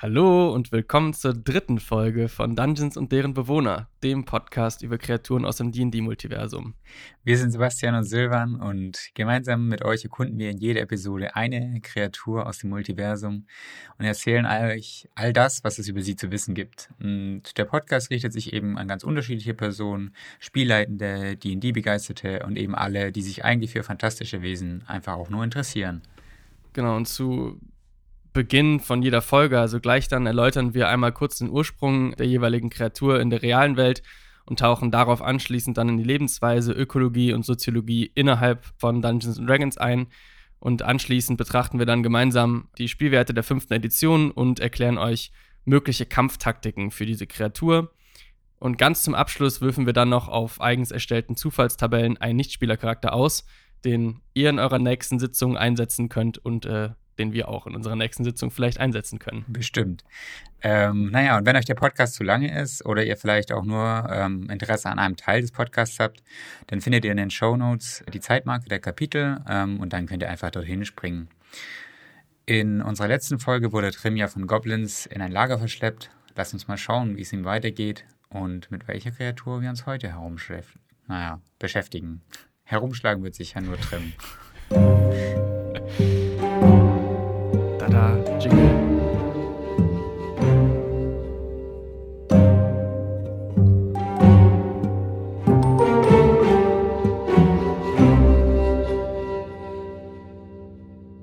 Hallo und willkommen zur dritten Folge von Dungeons und deren Bewohner, dem Podcast über Kreaturen aus dem D&D-Multiversum. Wir sind Sebastian und Silvan und gemeinsam mit euch erkunden wir in jeder Episode eine Kreatur aus dem Multiversum und erzählen euch all das, was es über sie zu wissen gibt. Und der Podcast richtet sich eben an ganz unterschiedliche Personen, Spielleitende, D&D-Begeisterte und eben alle, die sich eigentlich für fantastische Wesen einfach auch nur interessieren. Genau, und zu Beginn von jeder Folge, also gleich dann erläutern wir einmal kurz den Ursprung der jeweiligen Kreatur in der realen Welt und tauchen darauf anschließend dann in die Lebensweise, Ökologie und Soziologie innerhalb von Dungeons Dragons ein. Und anschließend betrachten wir dann gemeinsam die Spielwerte der fünften Edition und erklären euch mögliche Kampftaktiken für diese Kreatur. Und ganz zum Abschluss würfen wir dann noch auf eigens erstellten Zufallstabellen einen Nichtspielercharakter aus, den ihr in eurer nächsten Sitzung einsetzen könnt und äh, den wir auch in unserer nächsten Sitzung vielleicht einsetzen können. Bestimmt. Ähm, naja, und wenn euch der Podcast zu lange ist oder ihr vielleicht auch nur ähm, Interesse an einem Teil des Podcasts habt, dann findet ihr in den Show Notes die Zeitmarke der Kapitel ähm, und dann könnt ihr einfach dorthin springen. In unserer letzten Folge wurde Trim ja von Goblins in ein Lager verschleppt. Lasst uns mal schauen, wie es ihm weitergeht und mit welcher Kreatur wir uns heute herumschläfen. Naja, beschäftigen. Herumschlagen wird sich ja nur Trim. Tada, Jingle.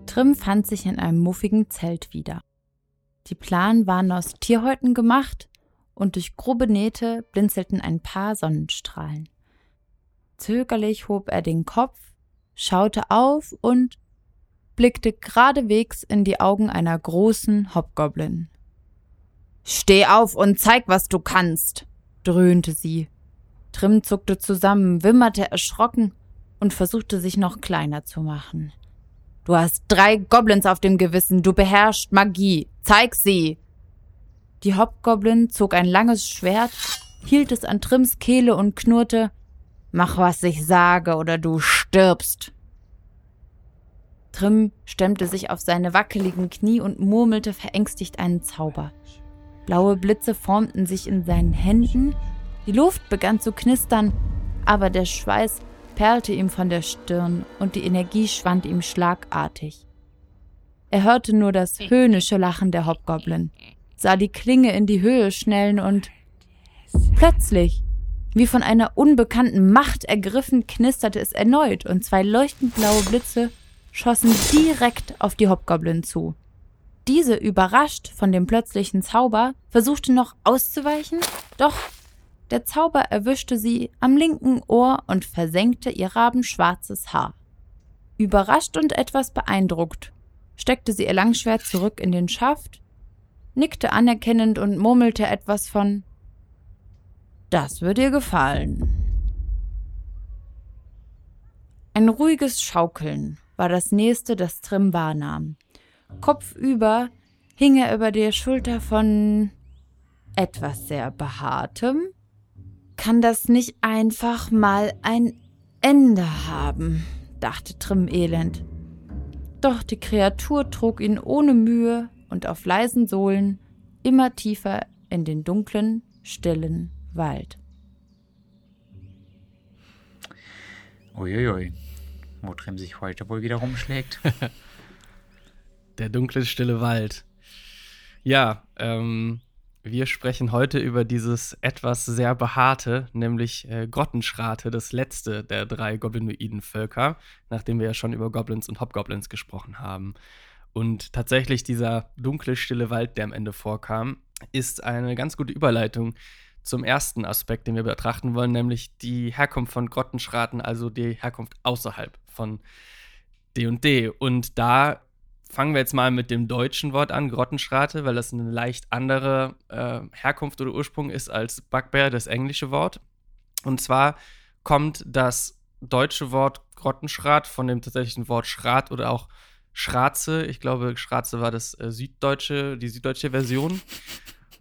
Trim fand sich in einem muffigen Zelt wieder. Die Planen waren aus Tierhäuten gemacht und durch grobe Nähte blinzelten ein paar Sonnenstrahlen. Zögerlich hob er den Kopf, schaute auf und blickte geradewegs in die Augen einer großen Hobgoblin. Steh auf und zeig, was du kannst, dröhnte sie. Trim zuckte zusammen, wimmerte erschrocken und versuchte sich noch kleiner zu machen. Du hast drei Goblins auf dem Gewissen, du beherrschst Magie, zeig sie! Die Hobgoblin zog ein langes Schwert, hielt es an Trims Kehle und knurrte Mach, was ich sage, oder du stirbst. Trim stemmte sich auf seine wackeligen Knie und murmelte verängstigt einen Zauber. Blaue Blitze formten sich in seinen Händen, die Luft begann zu knistern, aber der Schweiß perlte ihm von der Stirn und die Energie schwand ihm schlagartig. Er hörte nur das höhnische Lachen der Hobgoblin, sah die Klinge in die Höhe schnellen und plötzlich, wie von einer unbekannten Macht ergriffen, knisterte es erneut und zwei leuchtend blaue Blitze schossen direkt auf die Hobgoblin zu. Diese, überrascht von dem plötzlichen Zauber, versuchte noch auszuweichen, doch der Zauber erwischte sie am linken Ohr und versenkte ihr rabenschwarzes Haar. Überrascht und etwas beeindruckt, steckte sie ihr Langschwert zurück in den Schaft, nickte anerkennend und murmelte etwas von Das wird ihr gefallen. Ein ruhiges Schaukeln war das nächste, das Trim wahrnahm. Kopfüber hing er über der Schulter von etwas sehr Behaartem. Kann das nicht einfach mal ein Ende haben? dachte Trim elend. Doch die Kreatur trug ihn ohne Mühe und auf leisen Sohlen immer tiefer in den dunklen, stillen Wald. Uiuiui wo sich heute wohl wieder rumschlägt. Der dunkle, stille Wald. Ja, ähm, wir sprechen heute über dieses etwas sehr behaarte, nämlich äh, Grottenschrate, das letzte der drei goblinoiden Völker, nachdem wir ja schon über Goblins und Hobgoblins gesprochen haben. Und tatsächlich dieser dunkle, stille Wald, der am Ende vorkam, ist eine ganz gute Überleitung zum ersten Aspekt, den wir betrachten wollen, nämlich die Herkunft von Grottenschraten, also die Herkunft außerhalb von D&D. Und da fangen wir jetzt mal mit dem deutschen Wort an, Grottenschrate, weil das eine leicht andere äh, Herkunft oder Ursprung ist als Bugbear, das englische Wort. Und zwar kommt das deutsche Wort Grottenschrat von dem tatsächlichen Wort Schrat oder auch Schratze. Ich glaube, Schratze war das äh, süddeutsche, die süddeutsche Version.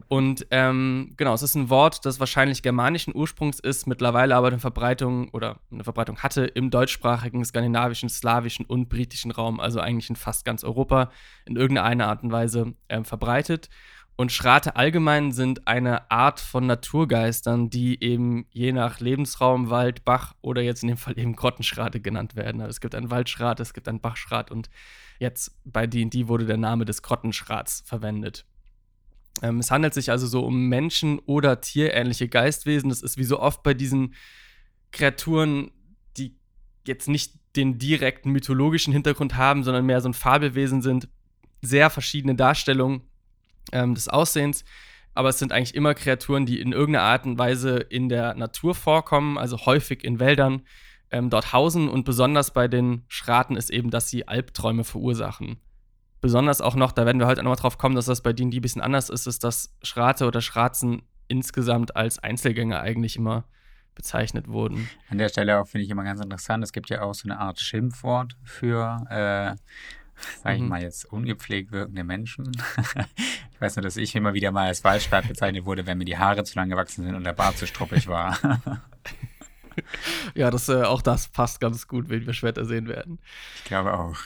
Und ähm, genau, es ist ein Wort, das wahrscheinlich germanischen Ursprungs ist, mittlerweile aber eine Verbreitung oder eine Verbreitung hatte im deutschsprachigen, skandinavischen, slawischen und britischen Raum, also eigentlich in fast ganz Europa in irgendeiner Art und Weise äh, verbreitet. Und Schrate allgemein sind eine Art von Naturgeistern, die eben je nach Lebensraum, Wald, Bach oder jetzt in dem Fall eben Grottenschrate genannt werden. Also es gibt einen Waldschrat, es gibt einen Bachschrat und jetzt bei D&D wurde der Name des Grottenschrats verwendet. Ähm, es handelt sich also so um Menschen- oder tierähnliche Geistwesen. Das ist wie so oft bei diesen Kreaturen, die jetzt nicht den direkten mythologischen Hintergrund haben, sondern mehr so ein Fabelwesen sind. Sehr verschiedene Darstellungen ähm, des Aussehens. Aber es sind eigentlich immer Kreaturen, die in irgendeiner Art und Weise in der Natur vorkommen, also häufig in Wäldern, ähm, dort hausen. Und besonders bei den Schraten ist eben, dass sie Albträume verursachen. Besonders auch noch, da werden wir heute nochmal drauf kommen, dass das bei denen, die ein bisschen anders ist, ist, dass Schrate oder Schratzen insgesamt als Einzelgänger eigentlich immer bezeichnet wurden. An der Stelle auch finde ich immer ganz interessant, es gibt ja auch so eine Art Schimpfwort für äh, sage ich mhm. mal jetzt, ungepflegt wirkende Menschen. ich weiß nur, dass ich immer wieder mal als Waldschrat bezeichnet wurde, wenn mir die Haare zu lang gewachsen sind und der Bart zu struppig war. ja, das, äh, auch das passt ganz gut, wie wir später sehen werden. Ich glaube auch.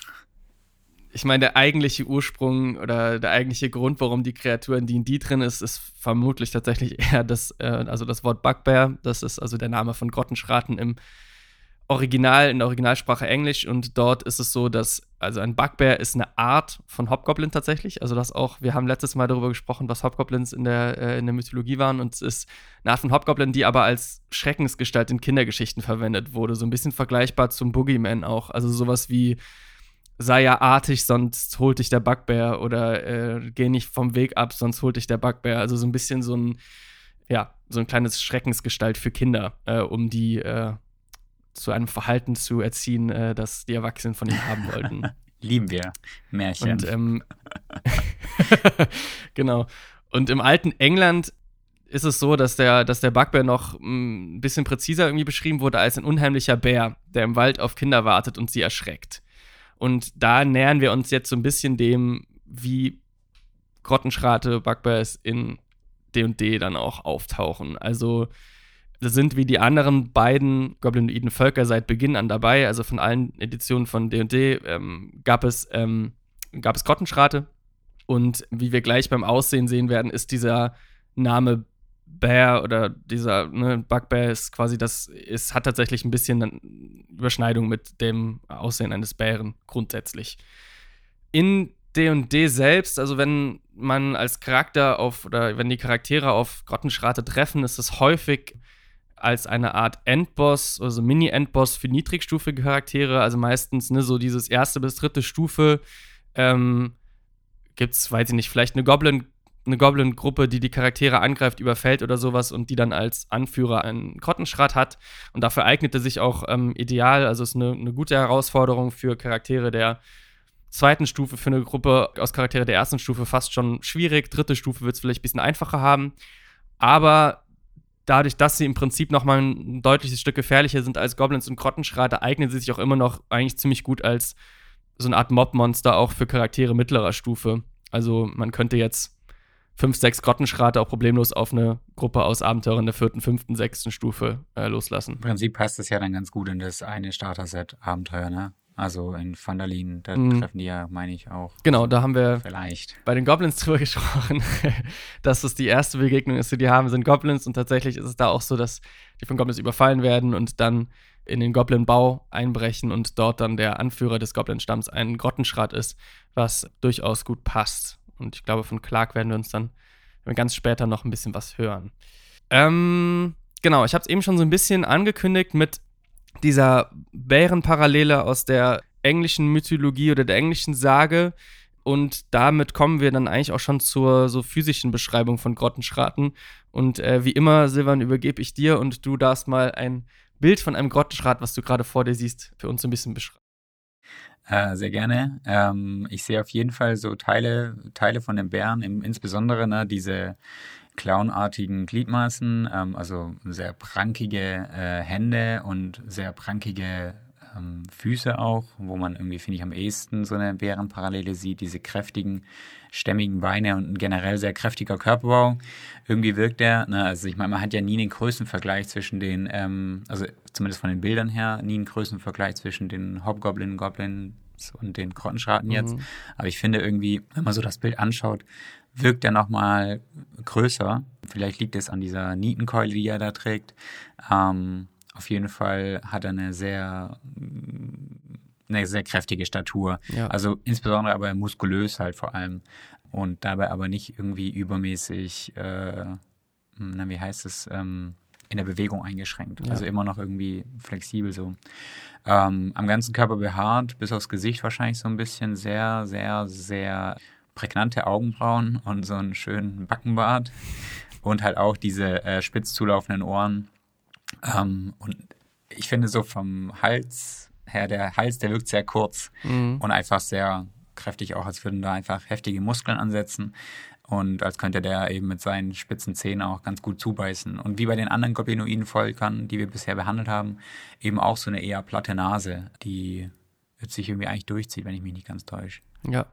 Ich meine, der eigentliche Ursprung oder der eigentliche Grund, warum die Kreatur in D&D drin ist, ist vermutlich tatsächlich eher das, äh, also das Wort Bugbear. Das ist also der Name von Grottenschraten im Original, in der Originalsprache Englisch und dort ist es so, dass, also ein Bugbear ist eine Art von Hobgoblin tatsächlich. Also das auch, wir haben letztes Mal darüber gesprochen, was Hobgoblins in der, äh, in der Mythologie waren und es ist eine Art von Hobgoblin, die aber als Schreckensgestalt in Kindergeschichten verwendet wurde. So ein bisschen vergleichbar zum Boogeyman auch. Also sowas wie sei ja artig, sonst holt dich der Bugbear oder äh, geh nicht vom Weg ab, sonst holt dich der Bugbear. Also so ein bisschen so ein, ja, so ein kleines Schreckensgestalt für Kinder, äh, um die äh, zu einem Verhalten zu erziehen, äh, das die Erwachsenen von ihm haben wollten. Lieben wir Märchen. Und, ähm, genau. Und im alten England ist es so, dass der, dass der Bugbear noch mm, ein bisschen präziser irgendwie beschrieben wurde als ein unheimlicher Bär, der im Wald auf Kinder wartet und sie erschreckt. Und da nähern wir uns jetzt so ein bisschen dem, wie Grottenschrate, Bugbears in D&D dann auch auftauchen. Also sind wie die anderen beiden goblinoiden Völker seit Beginn an dabei. Also von allen Editionen von D&D ähm, gab es ähm, gab es Grottenschrate. Und wie wir gleich beim Aussehen sehen werden, ist dieser Name Bear oder dieser ne, Bugbear ist quasi das, ist, hat tatsächlich ein bisschen Überschneidung mit dem Aussehen eines Bären grundsätzlich. In D&D selbst, also wenn man als Charakter auf, oder wenn die Charaktere auf Grottenschrate treffen, ist es häufig als eine Art Endboss, also Mini-Endboss für niedrigstufige Charaktere, also meistens ne, so dieses erste bis dritte Stufe. Ähm, Gibt es, weiß ich nicht, vielleicht eine Goblin- eine Goblin-Gruppe, die die Charaktere angreift, überfällt oder sowas und die dann als Anführer einen Grottenschrat hat. Und dafür eignete sich auch ähm, ideal, also ist eine, eine gute Herausforderung für Charaktere der zweiten Stufe, für eine Gruppe aus Charaktere der ersten Stufe fast schon schwierig. Dritte Stufe wird es vielleicht ein bisschen einfacher haben. Aber dadurch, dass sie im Prinzip nochmal ein deutliches Stück gefährlicher sind als Goblins und Grottenschrate, eignen sie sich auch immer noch eigentlich ziemlich gut als so eine Art Mobmonster auch für Charaktere mittlerer Stufe. Also man könnte jetzt fünf, sechs Grottenschrate auch problemlos auf eine Gruppe aus Abenteurern der vierten, fünften, sechsten Stufe äh, loslassen. Im Prinzip passt das ja dann ganz gut in das eine Starter-Set Abenteuer, ne? Also in Vandalin, da mm. treffen die ja, meine ich, auch. Genau, da haben wir vielleicht bei den Goblins drüber gesprochen, dass es die erste Begegnung ist, die die haben, sind Goblins und tatsächlich ist es da auch so, dass die von Goblins überfallen werden und dann in den Goblin-Bau einbrechen und dort dann der Anführer des Goblin-Stamms ein Grottenschrat ist, was durchaus gut passt. Und ich glaube, von Clark werden wir uns dann ganz später noch ein bisschen was hören. Ähm, genau, ich habe es eben schon so ein bisschen angekündigt mit dieser Bärenparallele aus der englischen Mythologie oder der englischen Sage. Und damit kommen wir dann eigentlich auch schon zur so physischen Beschreibung von Grottenschraten. Und äh, wie immer, Silvan, übergebe ich dir und du darfst mal ein Bild von einem Grottenschrat, was du gerade vor dir siehst, für uns ein bisschen beschreiben. Äh, sehr gerne. Ähm, ich sehe auf jeden Fall so Teile, Teile von den Bären, insbesondere ne, diese clownartigen Gliedmaßen, ähm, also sehr prankige äh, Hände und sehr prankige ähm, Füße auch, wo man irgendwie, finde ich, am ehesten so eine Bärenparallele sieht, diese kräftigen, stämmigen Beine und ein generell sehr kräftiger Körperbau. Irgendwie wirkt der, ne, also ich meine, man hat ja nie einen Größenvergleich zwischen den, ähm, also zumindest von den Bildern her, nie einen Größenvergleich zwischen den Hobgoblin, Goblin und den Grottenschraten jetzt. Mhm. Aber ich finde irgendwie, wenn man so das Bild anschaut, wirkt er nochmal größer. Vielleicht liegt es an dieser Nietenkeule, die er da trägt. Ähm, auf jeden Fall hat er eine sehr, eine sehr kräftige Statur. Ja. Also insbesondere aber muskulös halt vor allem. Und dabei aber nicht irgendwie übermäßig, äh, na, wie heißt es, ähm, in der Bewegung eingeschränkt. Ja. Also immer noch irgendwie flexibel so. Ähm, am ganzen Körper behaart, bis aufs Gesicht wahrscheinlich so ein bisschen sehr, sehr, sehr prägnante Augenbrauen und so einen schönen Backenbart und halt auch diese äh, spitz zulaufenden Ohren. Ähm, und ich finde so vom Hals her, der Hals, der wirkt sehr kurz mhm. und einfach sehr kräftig, auch als würden da einfach heftige Muskeln ansetzen und als könnte der eben mit seinen spitzen Zähnen auch ganz gut zubeißen. Und wie bei den anderen Goblinoiden-Völkern, die wir bisher behandelt haben, eben auch so eine eher platte Nase, die sich irgendwie eigentlich durchzieht, wenn ich mich nicht ganz täusche. Ja.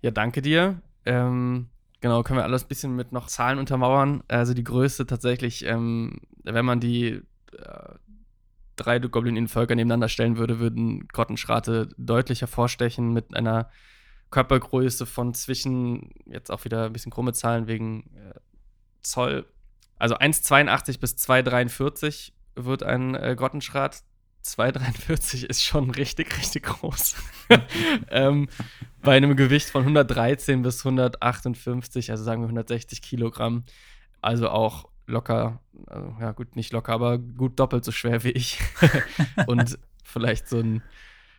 Ja, danke dir. Ähm, genau, können wir alles ein bisschen mit noch Zahlen untermauern. Also die Größe tatsächlich, ähm, wenn man die äh, drei Goblin-Völker nebeneinander stellen würde, würden Grottenschrate deutlich hervorstechen mit einer Körpergröße von zwischen, jetzt auch wieder ein bisschen krumme Zahlen wegen äh, Zoll, also 1,82 bis 2,43 wird ein äh, Grottenschrat. 2,43 ist schon richtig, richtig groß. ähm, bei einem Gewicht von 113 bis 158, also sagen wir 160 Kilogramm. Also auch locker, also, ja gut, nicht locker, aber gut doppelt so schwer wie ich. Und vielleicht so ein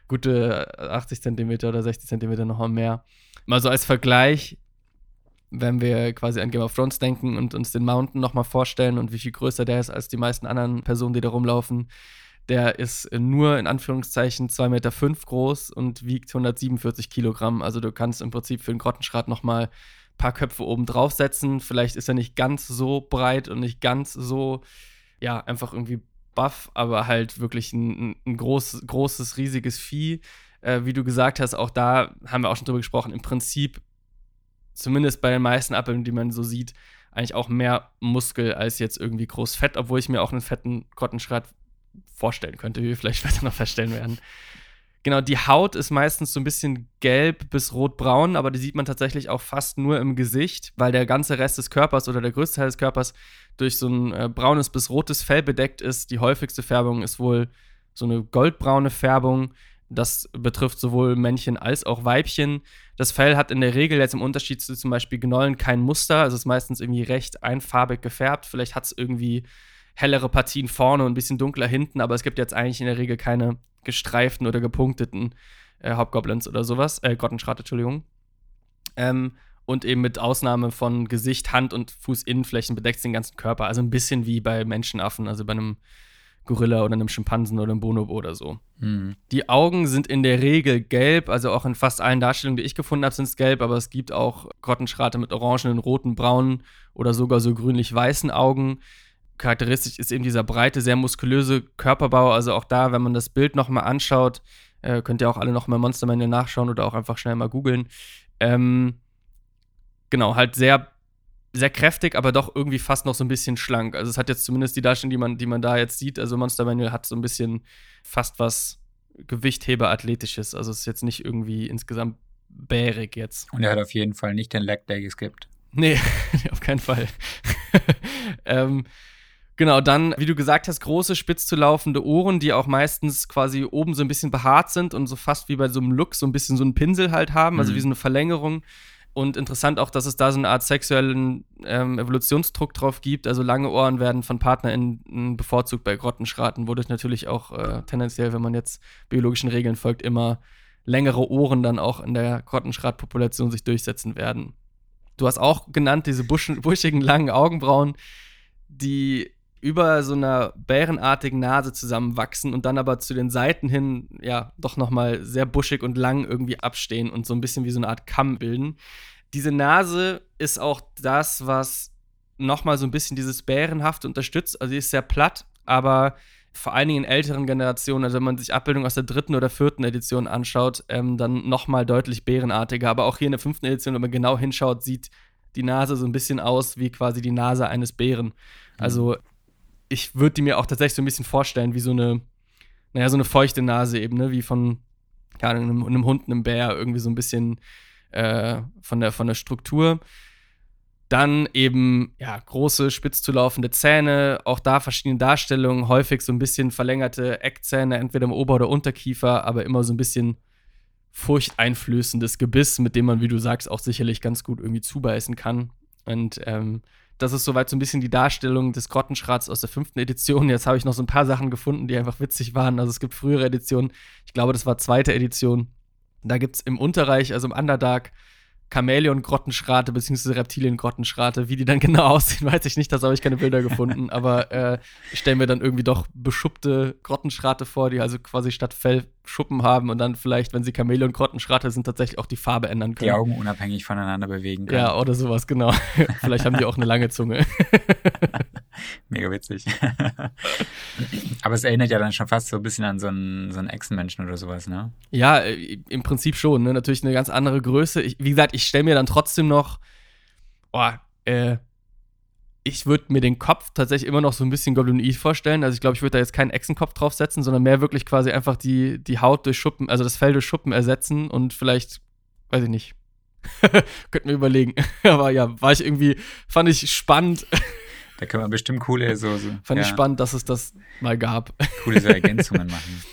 gute 80 Zentimeter oder 60 Zentimeter noch mehr. Mal so als Vergleich, wenn wir quasi an Game of Thrones denken und uns den Mountain nochmal vorstellen und wie viel größer der ist als die meisten anderen Personen, die da rumlaufen, der ist nur in Anführungszeichen 2,5 Meter fünf groß und wiegt 147 Kilogramm. Also du kannst im Prinzip für den Grottenschrat nochmal paar Köpfe oben draufsetzen. Vielleicht ist er nicht ganz so breit und nicht ganz so, ja, einfach irgendwie buff, aber halt wirklich ein, ein groß, großes, riesiges Vieh. Äh, wie du gesagt hast, auch da haben wir auch schon drüber gesprochen. Im Prinzip, zumindest bei den meisten Appeln, die man so sieht, eigentlich auch mehr Muskel als jetzt irgendwie groß Fett, obwohl ich mir auch einen fetten Kottenschrat vorstellen könnte, wie wir vielleicht später noch feststellen werden. Genau, die Haut ist meistens so ein bisschen gelb bis rotbraun, aber die sieht man tatsächlich auch fast nur im Gesicht, weil der ganze Rest des Körpers oder der größte Teil des Körpers durch so ein äh, braunes bis rotes Fell bedeckt ist. Die häufigste Färbung ist wohl so eine goldbraune Färbung. Das betrifft sowohl Männchen als auch Weibchen. Das Fell hat in der Regel jetzt im Unterschied zu zum Beispiel Gnollen kein Muster, also ist meistens irgendwie recht einfarbig gefärbt. Vielleicht hat es irgendwie hellere Partien vorne und ein bisschen dunkler hinten, aber es gibt jetzt eigentlich in der Regel keine gestreiften oder gepunkteten äh, Hauptgoblins oder sowas. Äh, Grottenschrat, Entschuldigung. Ähm, und eben mit Ausnahme von Gesicht, Hand und Fußinnenflächen bedeckt den ganzen Körper. Also ein bisschen wie bei Menschenaffen, also bei einem Gorilla oder einem Schimpansen oder einem Bonobo oder so. Mhm. Die Augen sind in der Regel gelb, also auch in fast allen Darstellungen, die ich gefunden habe, sind es gelb, aber es gibt auch Grottenschrate mit orangenen, roten, braunen oder sogar so grünlich-weißen Augen charakteristisch ist eben dieser breite, sehr muskulöse Körperbau. Also auch da, wenn man das Bild nochmal anschaut, äh, könnt ihr auch alle nochmal Monster Manual nachschauen oder auch einfach schnell mal googeln. Ähm, genau, halt sehr, sehr kräftig, aber doch irgendwie fast noch so ein bisschen schlank. Also es hat jetzt zumindest die Darstellung, die man, die man da jetzt sieht. Also Monster Manual hat so ein bisschen fast was Gewichtheber-Athletisches. Also es ist jetzt nicht irgendwie insgesamt bärig jetzt. Und er hat auf jeden Fall nicht den Leg Day geskippt. Nee, auf keinen Fall. ähm, Genau, dann, wie du gesagt hast, große, spitz zu laufende Ohren, die auch meistens quasi oben so ein bisschen behaart sind und so fast wie bei so einem Look so ein bisschen so einen Pinsel halt haben, also mhm. wie so eine Verlängerung. Und interessant auch, dass es da so eine Art sexuellen ähm, Evolutionsdruck drauf gibt. Also lange Ohren werden von PartnerInnen bevorzugt bei Grottenschraten, wodurch natürlich auch äh, tendenziell, wenn man jetzt biologischen Regeln folgt, immer längere Ohren dann auch in der Grottenschratpopulation sich durchsetzen werden. Du hast auch genannt diese buschigen, langen Augenbrauen, die über so einer bärenartigen Nase zusammenwachsen und dann aber zu den Seiten hin, ja, doch nochmal sehr buschig und lang irgendwie abstehen und so ein bisschen wie so eine Art Kamm bilden. Diese Nase ist auch das, was nochmal so ein bisschen dieses Bärenhafte unterstützt. Also sie ist sehr platt, aber vor allen Dingen in älteren Generationen, also wenn man sich Abbildungen aus der dritten oder vierten Edition anschaut, ähm, dann nochmal deutlich bärenartiger. Aber auch hier in der fünften Edition, wenn man genau hinschaut, sieht die Nase so ein bisschen aus wie quasi die Nase eines Bären. Also ich würde die mir auch tatsächlich so ein bisschen vorstellen, wie so eine, naja, so eine feuchte Nase eben, ne? Wie von ja, einem, einem Hund, einem Bär, irgendwie so ein bisschen äh, von, der, von der Struktur. Dann eben, ja, große, spitz zu laufende Zähne, auch da verschiedene Darstellungen, häufig so ein bisschen verlängerte Eckzähne, entweder im Ober- oder Unterkiefer, aber immer so ein bisschen furchteinflößendes Gebiss, mit dem man, wie du sagst, auch sicherlich ganz gut irgendwie zubeißen kann. Und ähm, das ist soweit so ein bisschen die Darstellung des Grottenschrats aus der fünften Edition. Jetzt habe ich noch so ein paar Sachen gefunden, die einfach witzig waren. Also es gibt frühere Editionen, ich glaube, das war zweite Edition. Da gibt es im Unterreich, also im Underdark, Chamäleon-Grottenschrate bzw. Reptilien-Grottenschrate. Wie die dann genau aussehen, weiß ich nicht, da habe ich keine Bilder gefunden. Aber äh, ich stelle mir dann irgendwie doch beschuppte Grottenschrate vor, die also quasi statt Fell Schuppen haben und dann vielleicht, wenn sie Chamäleon-Grottenschrate sind, tatsächlich auch die Farbe ändern können. Die Augen unabhängig voneinander bewegen können. Ja, oder sowas, genau. vielleicht haben die auch eine lange Zunge. Mega witzig. Aber es erinnert ja dann schon fast so ein bisschen an so einen, so einen Echsenmenschen oder sowas, ne? Ja, äh, im Prinzip schon. Ne? Natürlich eine ganz andere Größe. Ich, wie gesagt, ich stelle mir dann trotzdem noch, oh, äh, ich würde mir den Kopf tatsächlich immer noch so ein bisschen Goblinoid vorstellen. Also ich glaube, ich würde da jetzt keinen Echsenkopf draufsetzen, sondern mehr wirklich quasi einfach die, die Haut durch Schuppen, also das Fell durch Schuppen ersetzen und vielleicht, weiß ich nicht. Könnten wir überlegen. Aber ja, war ich irgendwie, fand ich spannend. Da können wir bestimmt coole so. so fand ja, ich spannend, dass es das mal gab. Coole so Ergänzungen machen.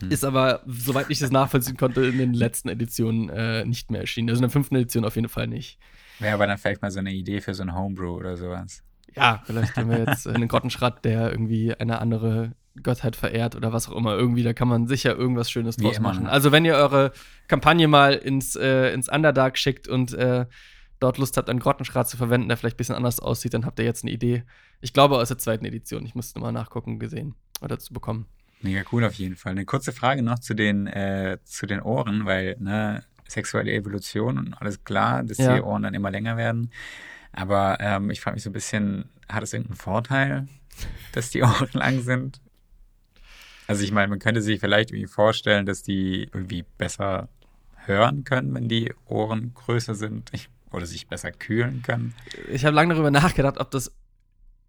Hm. Ist aber, soweit ich das nachvollziehen konnte, in den letzten Editionen äh, nicht mehr erschienen. Also in der fünften Edition auf jeden Fall nicht. Wäre aber dann vielleicht mal so eine Idee für so ein Homebrew oder sowas. Ja, vielleicht haben wir jetzt einen Grottenschrat, der irgendwie eine andere Gottheit verehrt oder was auch immer. Irgendwie, da kann man sicher irgendwas Schönes draus machen. Also, wenn ihr eure Kampagne mal ins, äh, ins Underdark schickt und äh, dort Lust habt, einen Grottenschrat zu verwenden, der vielleicht ein bisschen anders aussieht, dann habt ihr jetzt eine Idee. Ich glaube aus der zweiten Edition. Ich musste mal nachgucken, gesehen oder zu bekommen. Mega cool auf jeden Fall. Eine kurze Frage noch zu den, äh, zu den Ohren, weil, ne, sexuelle Evolution und alles klar, dass Ja. die Ohren dann immer länger werden. Aber ähm, ich frage mich so ein bisschen, hat es irgendeinen Vorteil, dass die Ohren lang sind? Also ich meine, man könnte sich vielleicht irgendwie vorstellen, dass die irgendwie besser hören können, wenn die Ohren größer sind ich, oder sich besser kühlen können. Ich habe lange darüber nachgedacht, ob das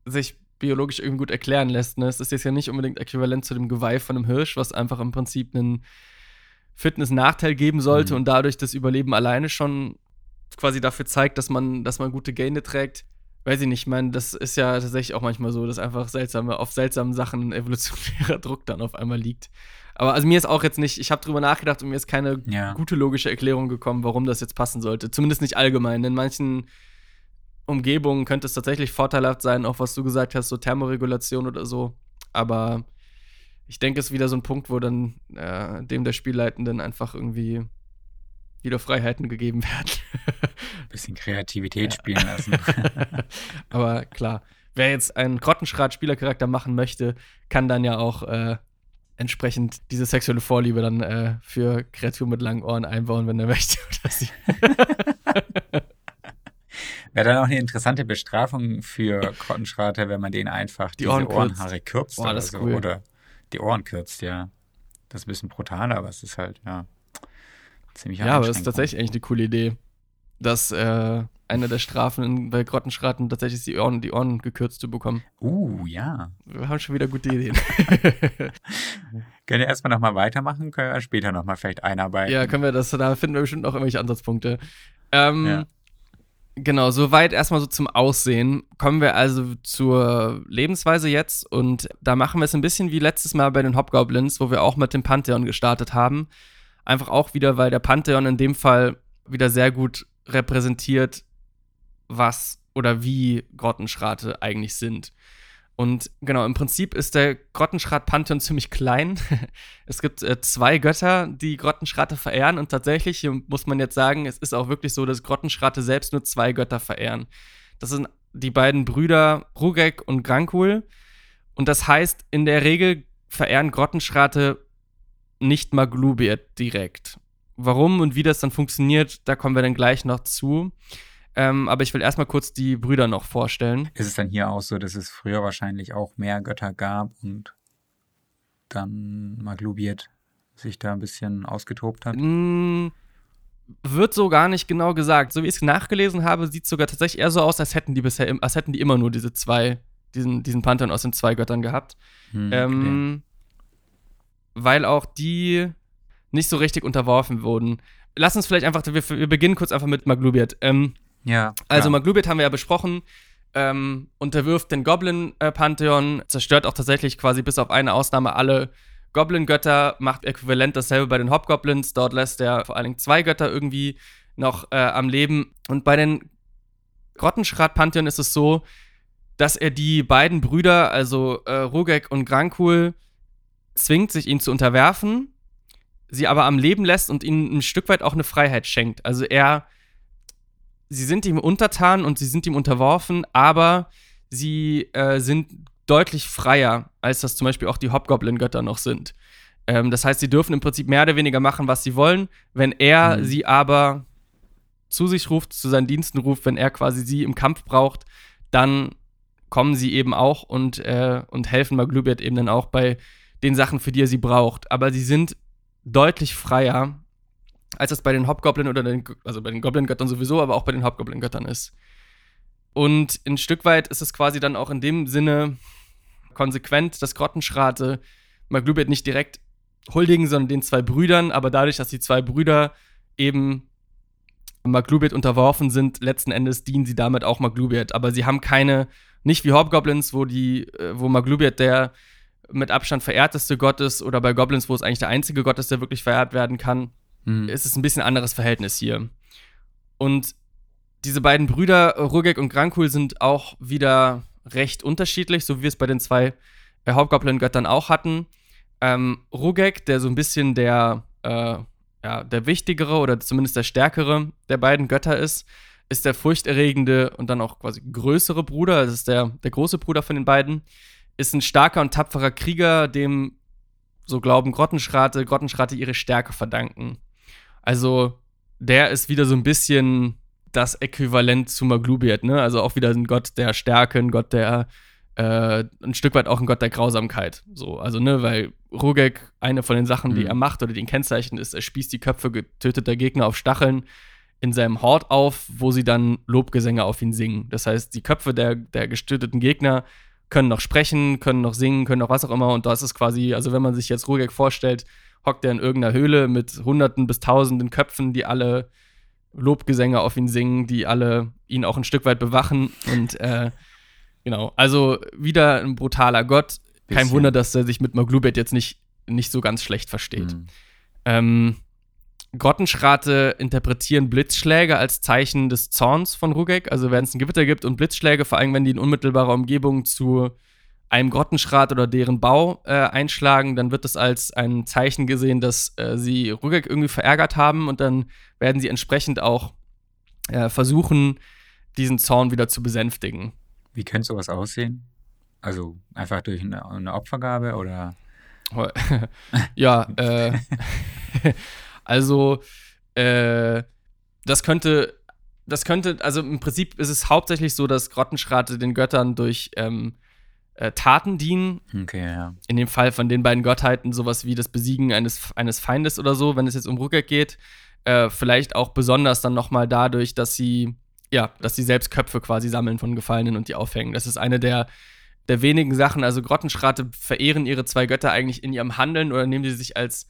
sich biologisch irgendwie gut erklären lässt. Ne? Es ist jetzt ja nicht unbedingt äquivalent zu dem Geweih von einem Hirsch, was einfach im Prinzip einen Fitness-Nachteil geben sollte Mhm. und dadurch das Überleben alleine schon quasi dafür zeigt, dass man, dass man gute Gene trägt. Weiß ich nicht, ich meine, das ist ja tatsächlich auch manchmal so, dass einfach seltsame, auf seltsamen Sachen evolutionärer Druck dann auf einmal liegt. Aber also mir ist auch jetzt nicht, ich habe drüber nachgedacht und mir ist keine Ja. gute logische Erklärung gekommen, warum das jetzt passen sollte. Zumindest nicht allgemein. In manchen Umgebungen könnte es tatsächlich vorteilhaft sein, auch was du gesagt hast, so Thermoregulation oder so. Aber ich denke, es ist wieder so ein Punkt, wo dann äh, dem der Spielleitenden einfach irgendwie wieder Freiheiten gegeben werden. Bisschen Kreativität spielen lassen. Aber klar, wer jetzt einen Grottenschrat-Spielercharakter machen möchte, kann dann ja auch äh, entsprechend diese sexuelle Vorliebe dann äh, für Kreaturen mit langen Ohren einbauen, wenn er möchte. Oder. Wäre dann auch eine interessante Bestrafung für Grottenschrater, wenn man denen einfach Die diese Ohren kürzt. Ohrenhaare kürzt Boah, oder das ist so. cool. Oder die Ohren kürzt, ja. Das ist ein bisschen brutaler, aber es ist halt, ja, ziemlich Ja, aber das ist tatsächlich eigentlich eine coole Idee, dass äh, eine der Strafen bei Grottenschraten tatsächlich die Ohren, die Ohren gekürzt zu bekommen. Uh, ja. Wir haben schon wieder gute Ideen. Können wir erstmal nochmal weitermachen, können wir später nochmal vielleicht einarbeiten. ja, können wir das, da finden wir bestimmt noch irgendwelche Ansatzpunkte. Ähm, Ja. Genau, soweit erstmal so zum Aussehen. Kommen wir also zur Lebensweise jetzt und da machen wir es ein bisschen wie letztes Mal bei den Hobgoblins, wo wir auch mit dem Pantheon gestartet haben. Einfach auch wieder, weil der Pantheon in dem Fall wieder sehr gut repräsentiert, was oder wie Grottenschrate eigentlich sind. Und genau, im Prinzip ist der Grottenschrat-Pantheon ziemlich klein. es gibt äh, zwei Götter, die Grottenschrate verehren und tatsächlich, hier muss man jetzt sagen, es ist auch wirklich so, dass Grottenschrate selbst nur zwei Götter verehren. Das sind die beiden Brüder Rugek und Grankul. Und das heißt, in der Regel verehren Grottenschrate nicht Maglubiet direkt. Warum und wie das dann funktioniert, da kommen wir dann gleich noch zu. Ähm, aber ich will erstmal kurz die Brüder noch vorstellen. Ist es dann hier auch so, dass es früher wahrscheinlich auch mehr Götter gab und dann Maglubiet sich da ein bisschen ausgetobt hat? Mm, wird so gar nicht genau gesagt. So wie ich es nachgelesen habe, sieht es sogar tatsächlich eher so aus, als hätten die bisher, als hätten die immer nur diese zwei, diesen, diesen Pantheon aus den zwei Göttern gehabt. Hm, okay. Ähm, weil auch die nicht so richtig unterworfen wurden. Lass uns vielleicht einfach, wir, wir beginnen kurz einfach mit Maglubiet. Ähm, Ja. Also ja. Maglubit haben wir ja besprochen, ähm, unterwirft den Goblin-Pantheon, zerstört auch tatsächlich quasi bis auf eine Ausnahme alle Goblin-Götter, macht äquivalent dasselbe bei den Hobgoblins. Dort lässt er vor allen Dingen zwei Götter irgendwie noch äh, am Leben. Und bei den Grottenschrat-Pantheon ist es so, dass er die beiden Brüder, also äh, Rogek und Grankul, zwingt, sich ihm zu unterwerfen, sie aber am Leben lässt und ihnen ein Stück weit auch eine Freiheit schenkt. Also er sie sind ihm untertan und sie sind ihm unterworfen, aber sie äh, sind deutlich freier, als das zum Beispiel auch die Hobgoblin-Götter noch sind. Ähm, das heißt, sie dürfen im Prinzip mehr oder weniger machen, was sie wollen. Wenn er mhm. sie aber zu sich ruft, zu seinen Diensten ruft, wenn er quasi sie im Kampf braucht, dann kommen sie eben auch und, äh, und helfen Maglubiat eben dann auch bei den Sachen, für die er sie braucht. Aber sie sind deutlich freier als das bei den Hobgoblin oder den, also bei den Goblin-Göttern sowieso, aber auch bei den Hobgoblin-Göttern ist. Und ein Stück weit ist es quasi dann auch in dem Sinne konsequent, dass Grottenschrate Maglubet nicht direkt huldigen, sondern den zwei Brüdern, aber dadurch, dass die zwei Brüder eben Maglubet unterworfen sind, letzten Endes dienen sie damit auch Maglubet. Aber sie haben keine, nicht wie Hobgoblins, wo die, äh, wo Maglubet der mit Abstand verehrteste Gott ist, oder bei Goblins, wo es eigentlich der einzige Gott ist, der wirklich verehrt werden kann mhm. ist es ein bisschen anderes Verhältnis hier. Und diese beiden Brüder, Rugek und Grankul, sind auch wieder recht unterschiedlich, so wie wir es bei den zwei äh, Hauptgoblin-Göttern auch hatten. Ähm, Rugek, der so ein bisschen der, äh, ja, der wichtigere oder zumindest der stärkere der beiden Götter ist, ist der furchterregende und dann auch quasi größere Bruder, das ist der, der große Bruder von den beiden, ist ein starker und tapferer Krieger, dem, so glauben Grottenschrate, Grottenschrate ihre Stärke verdanken. Also, der ist wieder so ein bisschen das Äquivalent zu Maglubiet, ne? Also auch wieder ein Gott der Stärke, ein Gott der, äh, ein Stück weit auch ein Gott der Grausamkeit. So, also, ne, weil Rugek, eine von den Sachen, die mhm. er macht oder die ihn kennzeichnen, ist, er spießt die Köpfe getöteter Gegner auf Stacheln in seinem Hort auf, wo sie dann Lobgesänge auf ihn singen. Das heißt, die Köpfe der, der gestöteten Gegner können noch sprechen, können noch singen, können noch was auch immer. Und das ist quasi, also wenn man sich jetzt Rugek vorstellt, hockt er in irgendeiner Höhle mit Hunderten bis Tausenden Köpfen, die alle Lobgesänge auf ihn singen, die alle ihn auch ein Stück weit bewachen. Und äh, genau, also wieder ein brutaler Gott. Kein Bisschen. Wunder, dass er sich mit Maglubet jetzt nicht, nicht so ganz schlecht versteht. Mhm. Ähm, Grottenschrate interpretieren Blitzschläge als Zeichen des Zorns von Rugek. Also wenn es ein Gewitter gibt und Blitzschläge, vor allem wenn die in unmittelbarer Umgebung zu einem Grottenschrat oder deren Bau äh, einschlagen, dann wird es als ein Zeichen gesehen, dass äh, sie Rügek irgendwie verärgert haben und dann werden sie entsprechend auch äh, versuchen, diesen Zorn wieder zu besänftigen. Wie könnte sowas aussehen? Also einfach durch eine, eine Opfergabe oder? ja, äh, also äh, das könnte, das könnte, also im Prinzip ist es hauptsächlich so, dass Grottenschrate den Göttern durch ähm, äh, Taten dienen. Okay, ja. In dem Fall von den beiden Gottheiten sowas wie das Besiegen eines, eines Feindes oder so, wenn es jetzt um Rückkehr geht. Äh, vielleicht auch besonders dann nochmal dadurch, dass sie, ja, dass sie selbst Köpfe quasi sammeln von Gefallenen und die aufhängen. Das ist eine der, der wenigen Sachen. Also Grottenschrate verehren ihre zwei Götter eigentlich in ihrem Handeln oder nehmen sie sich als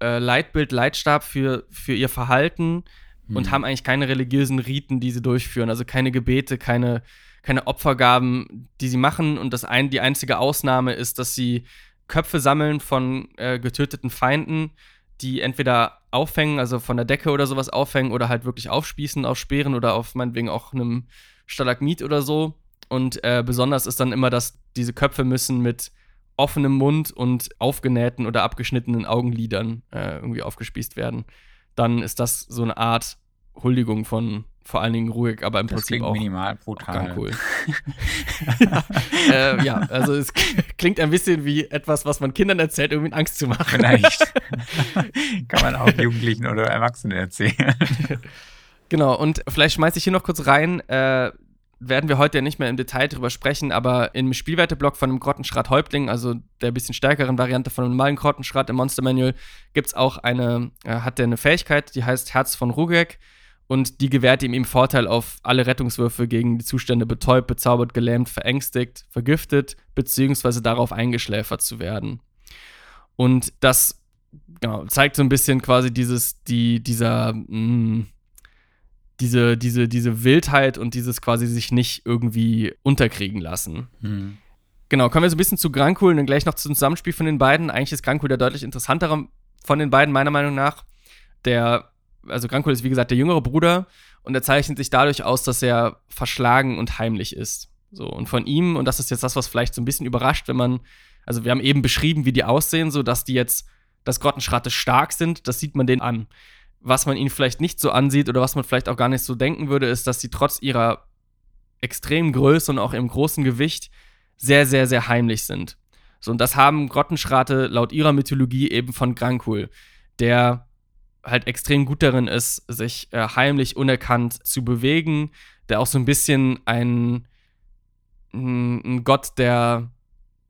äh, Leitbild, Leitstab für, für ihr Verhalten mhm. und haben eigentlich keine religiösen Riten, die sie durchführen. Also keine Gebete, keine keine Opfergaben, die sie machen. Und das ein, die einzige Ausnahme ist, dass sie Köpfe sammeln von äh, getöteten Feinden, die entweder aufhängen, also von der Decke oder sowas aufhängen oder halt wirklich aufspießen auf Speeren oder auf meinetwegen auch einem Stalagmit oder so. Und äh, besonders ist dann immer, dass diese Köpfe müssen mit offenem Mund und aufgenähten oder abgeschnittenen Augenlidern äh, irgendwie aufgespießt werden. Dann ist das so eine Art Huldigung von vor allen Dingen ruhig, aber im das Prinzip auch minimal brutal. cool. ja, äh, ja, also es klingt ein bisschen wie etwas, was man Kindern erzählt, um ihnen Angst zu machen. Vielleicht. Kann man auch Jugendlichen oder Erwachsenen erzählen. genau, und vielleicht schmeiße ich hier noch kurz rein, äh, werden wir heute ja nicht mehr im Detail drüber sprechen, aber im Spielwerteblock von dem Grottenschrat Häuptling, also der bisschen stärkeren Variante von einem normalen Grottenschrat im Monster Manual, gibt es auch eine, äh, hat der eine Fähigkeit, die heißt Herz von Rugek und die gewährt ihm eben Vorteil auf alle Rettungswürfe gegen die Zustände betäubt, bezaubert, gelähmt, verängstigt, vergiftet, beziehungsweise darauf eingeschläfert zu werden. Und das genau, zeigt so ein bisschen quasi dieses, die, dieser, mh, mm, diese, diese, diese Wildheit und dieses quasi sich nicht irgendwie unterkriegen lassen. Mhm. Genau, kommen wir so ein bisschen zu Grankul und dann gleich noch zum Zusammenspiel von den beiden. Eigentlich ist Grankul der deutlich interessantere von den beiden, meiner Meinung nach. Der, also Grankul ist wie gesagt der jüngere Bruder und er zeichnet sich dadurch aus, dass er verschlagen und heimlich ist. So, und von ihm, und das ist jetzt das, was vielleicht so ein bisschen überrascht, wenn man, also wir haben eben beschrieben, wie die aussehen, so dass die jetzt, dass Grottenschratte stark sind, das sieht man denen an. Was man ihnen vielleicht nicht so ansieht oder was man vielleicht auch gar nicht so denken würde, ist, dass sie trotz ihrer extremen Größe und auch ihrem großen Gewicht sehr, sehr, sehr heimlich sind. So, und das haben Grottenschrate laut ihrer Mythologie eben von Grankul, der halt extrem gut darin ist, sich äh, heimlich unerkannt zu bewegen, der auch so ein bisschen ein ein Gott der,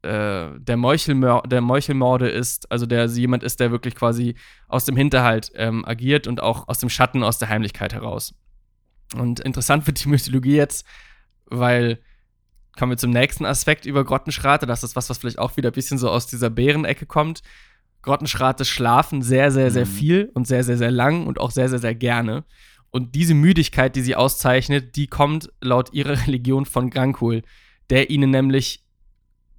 äh, der, Meuchelmör der Meuchelmorde ist, also der jemand ist, der wirklich quasi aus dem Hinterhalt ähm, agiert und auch aus dem Schatten, aus der Heimlichkeit heraus. Und interessant wird die Mythologie jetzt, weil kommen wir zum nächsten Aspekt über Grottenschrate. Das ist was, was vielleicht auch wieder ein bisschen so aus dieser Bärenecke kommt. Grottenschrate schlafen sehr, sehr, sehr mhm. viel und sehr, sehr, sehr lang und auch sehr, sehr, sehr gerne. Und diese Müdigkeit, die sie auszeichnet, die kommt laut ihrer Religion von Grankul der ihnen nämlich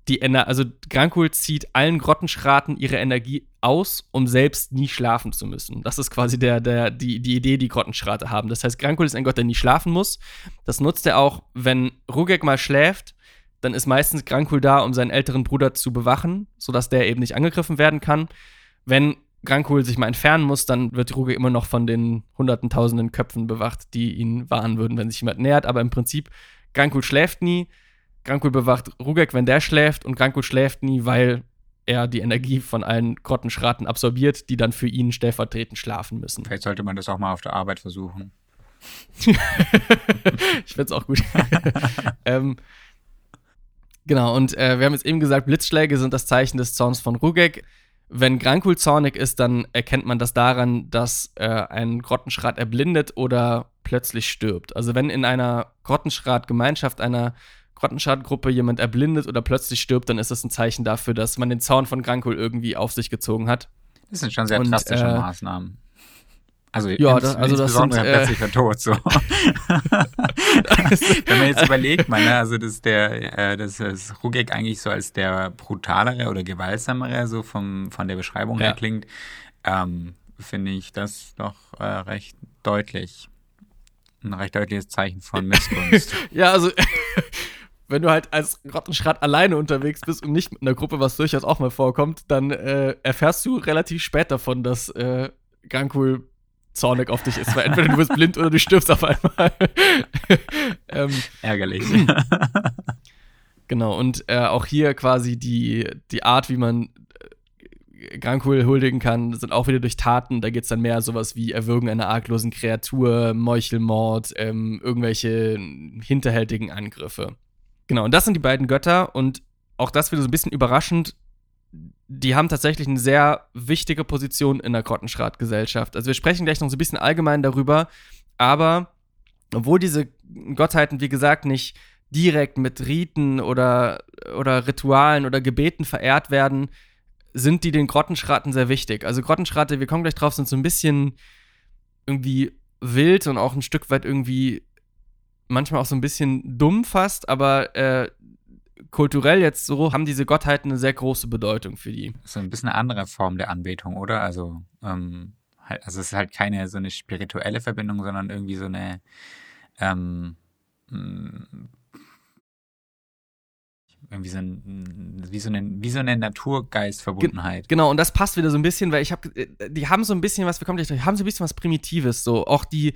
die Ener also Grankul zieht allen Grottenschraten ihre Energie aus, um selbst nie schlafen zu müssen. Das ist quasi der, der, die, die Idee, die Grottenschrate haben. Das heißt, Grankul ist ein Gott, der nie schlafen muss. Das nutzt er auch, wenn Rugek mal schläft, dann ist meistens Grankul da, um seinen älteren Bruder zu bewachen, sodass der eben nicht angegriffen werden kann. Wenn Grankul sich mal entfernen muss, dann wird Rugek immer noch von den hunderten, tausenden Köpfen bewacht, die ihn warnen würden, wenn sich jemand nähert. Aber im Prinzip, Grankul schläft nie, Grankul bewacht Rugek, wenn der schläft, und Grankul schläft nie, weil er die Energie von allen Grottenschraten absorbiert, die dann für ihn stellvertretend schlafen müssen. Vielleicht sollte man das auch mal auf der Arbeit versuchen. ich find's auch gut. ähm, genau, und äh, wir haben jetzt eben gesagt, Blitzschläge sind das Zeichen des Zorns von Rugek. Wenn Grankul zornig ist, dann erkennt man das daran, dass äh, ein Grottenschrat erblindet oder plötzlich stirbt. Also wenn in einer Grottenschrat-Gemeinschaft einer Grottenschadengruppe jemand erblindet oder plötzlich stirbt, dann ist das ein Zeichen dafür, dass man den Zaun von Grankul irgendwie auf sich gezogen hat. Das sind schon sehr und, drastische äh, Maßnahmen. Also, ja, das, also das sind, äh, plötzlicher Tod. So. Wenn man jetzt überlegt, man, ne, also das ist der, äh, das ist Rugek eigentlich so als der brutalere oder gewaltsamere so vom von der Beschreibung ja. her klingt, ähm, finde ich das doch äh, recht deutlich, ein recht deutliches Zeichen von Missgunst. ja, also wenn du halt als Rottenschrat alleine unterwegs bist und nicht mit einer Gruppe, was durchaus auch mal vorkommt, dann äh, erfährst du relativ spät davon, dass äh, Gankul zornig auf dich ist, weil entweder du bist blind oder du stirbst auf einmal. ähm, Ärgerlich. genau, und äh, auch hier quasi die, die Art, wie man äh, Grankul huldigen kann, sind auch wieder durch Taten. Da geht es dann mehr sowas wie Erwürgen einer arglosen Kreatur, Meuchelmord, ähm, irgendwelche hinterhältigen Angriffe. Genau, und das sind die beiden Götter und auch das wieder so ein bisschen überraschend. Die haben tatsächlich eine sehr wichtige Position in der Grottenschrat-Gesellschaft. Also wir sprechen gleich noch so ein bisschen allgemein darüber, aber obwohl diese Gottheiten, wie gesagt, nicht direkt mit Riten oder, oder Ritualen oder Gebeten verehrt werden, sind die den Grottenschraten sehr wichtig. Also Grottenschrate, wir kommen gleich drauf, sind so ein bisschen irgendwie wild und auch ein Stück weit irgendwie manchmal auch so ein bisschen dumm fast, aber äh, kulturell jetzt so haben diese Gottheiten eine sehr große Bedeutung für die. So ein bisschen eine andere Form der Anbetung, oder? Also, ähm, halt, also es ist halt keine so eine spirituelle Verbindung, sondern irgendwie so eine ähm, irgendwie so, ein, wie, so eine, wie so eine Naturgeistverbundenheit. Genau, und das passt wieder so ein bisschen, weil ich habe, äh, die haben so ein bisschen was, wir kommen gleich durch, haben so ein bisschen was Primitives, so auch die,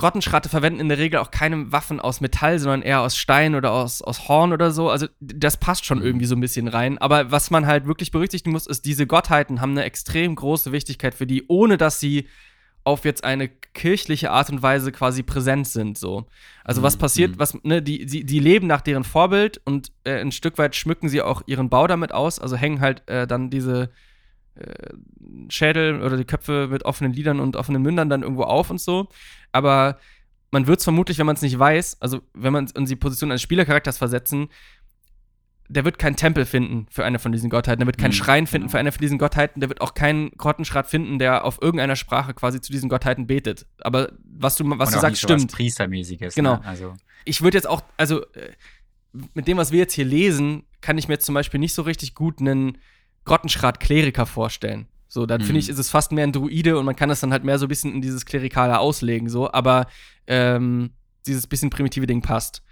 Grottenschratte verwenden in der Regel auch keine Waffen aus Metall, sondern eher aus Stein oder aus, aus Horn oder so. Also das passt schon mhm. irgendwie so ein bisschen rein. Aber was man halt wirklich berücksichtigen muss, ist, diese Gottheiten haben eine extrem große Wichtigkeit für die, ohne dass sie auf jetzt eine kirchliche Art und Weise quasi präsent sind. So. Also was mhm. passiert, mhm. was, ne, die, die, die leben nach deren Vorbild und äh, ein Stück weit schmücken sie auch ihren Bau damit aus. Also hängen halt äh, dann diese Schädel oder die Köpfe mit offenen Lidern und offenen Mündern dann irgendwo auf und so. Aber man wird es vermutlich, wenn man es nicht weiß, also wenn man in die Position eines Spielercharakters versetzen, der wird keinen Tempel finden für eine von diesen Gottheiten, der wird keinen Mhm, Schrein finden genau. für eine von diesen Gottheiten, der wird auch keinen Grottenschrat finden, der auf irgendeiner Sprache quasi zu diesen Gottheiten betet. Aber was du, was Und du sagst, stimmt. Priestermäßiges. Genau. Ne? Also, Ich würde jetzt auch, also äh, mit dem, was wir jetzt hier lesen, kann ich mir jetzt zum Beispiel nicht so richtig gut einen Grottenschrat-Kleriker vorstellen. So, dann finde Mhm. ich, ist es fast mehr ein Druide und man kann das dann halt mehr so ein bisschen in dieses Klerikale auslegen, so, aber ähm, dieses bisschen primitive Ding passt.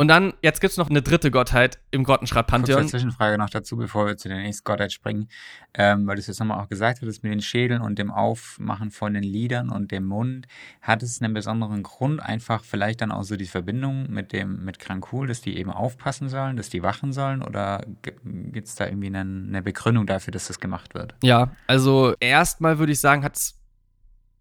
Und dann, jetzt gibt es noch eine dritte Gottheit im kurze Grottenschrat-Pantheon. Zwischenfrage noch dazu, bevor wir zu der nächsten Gottheit springen. Ähm, weil du es jetzt nochmal auch gesagt hattest mit den Schädeln und dem Aufmachen von den Lidern und dem Mund. Hat es einen besonderen Grund, einfach vielleicht dann auch so die Verbindung mit dem, mit Krankul, dass die eben aufpassen sollen, dass die wachen sollen? Oder gibt es da irgendwie einen, eine Begründung dafür, dass das gemacht wird? Ja, also erstmal würde ich sagen, hat es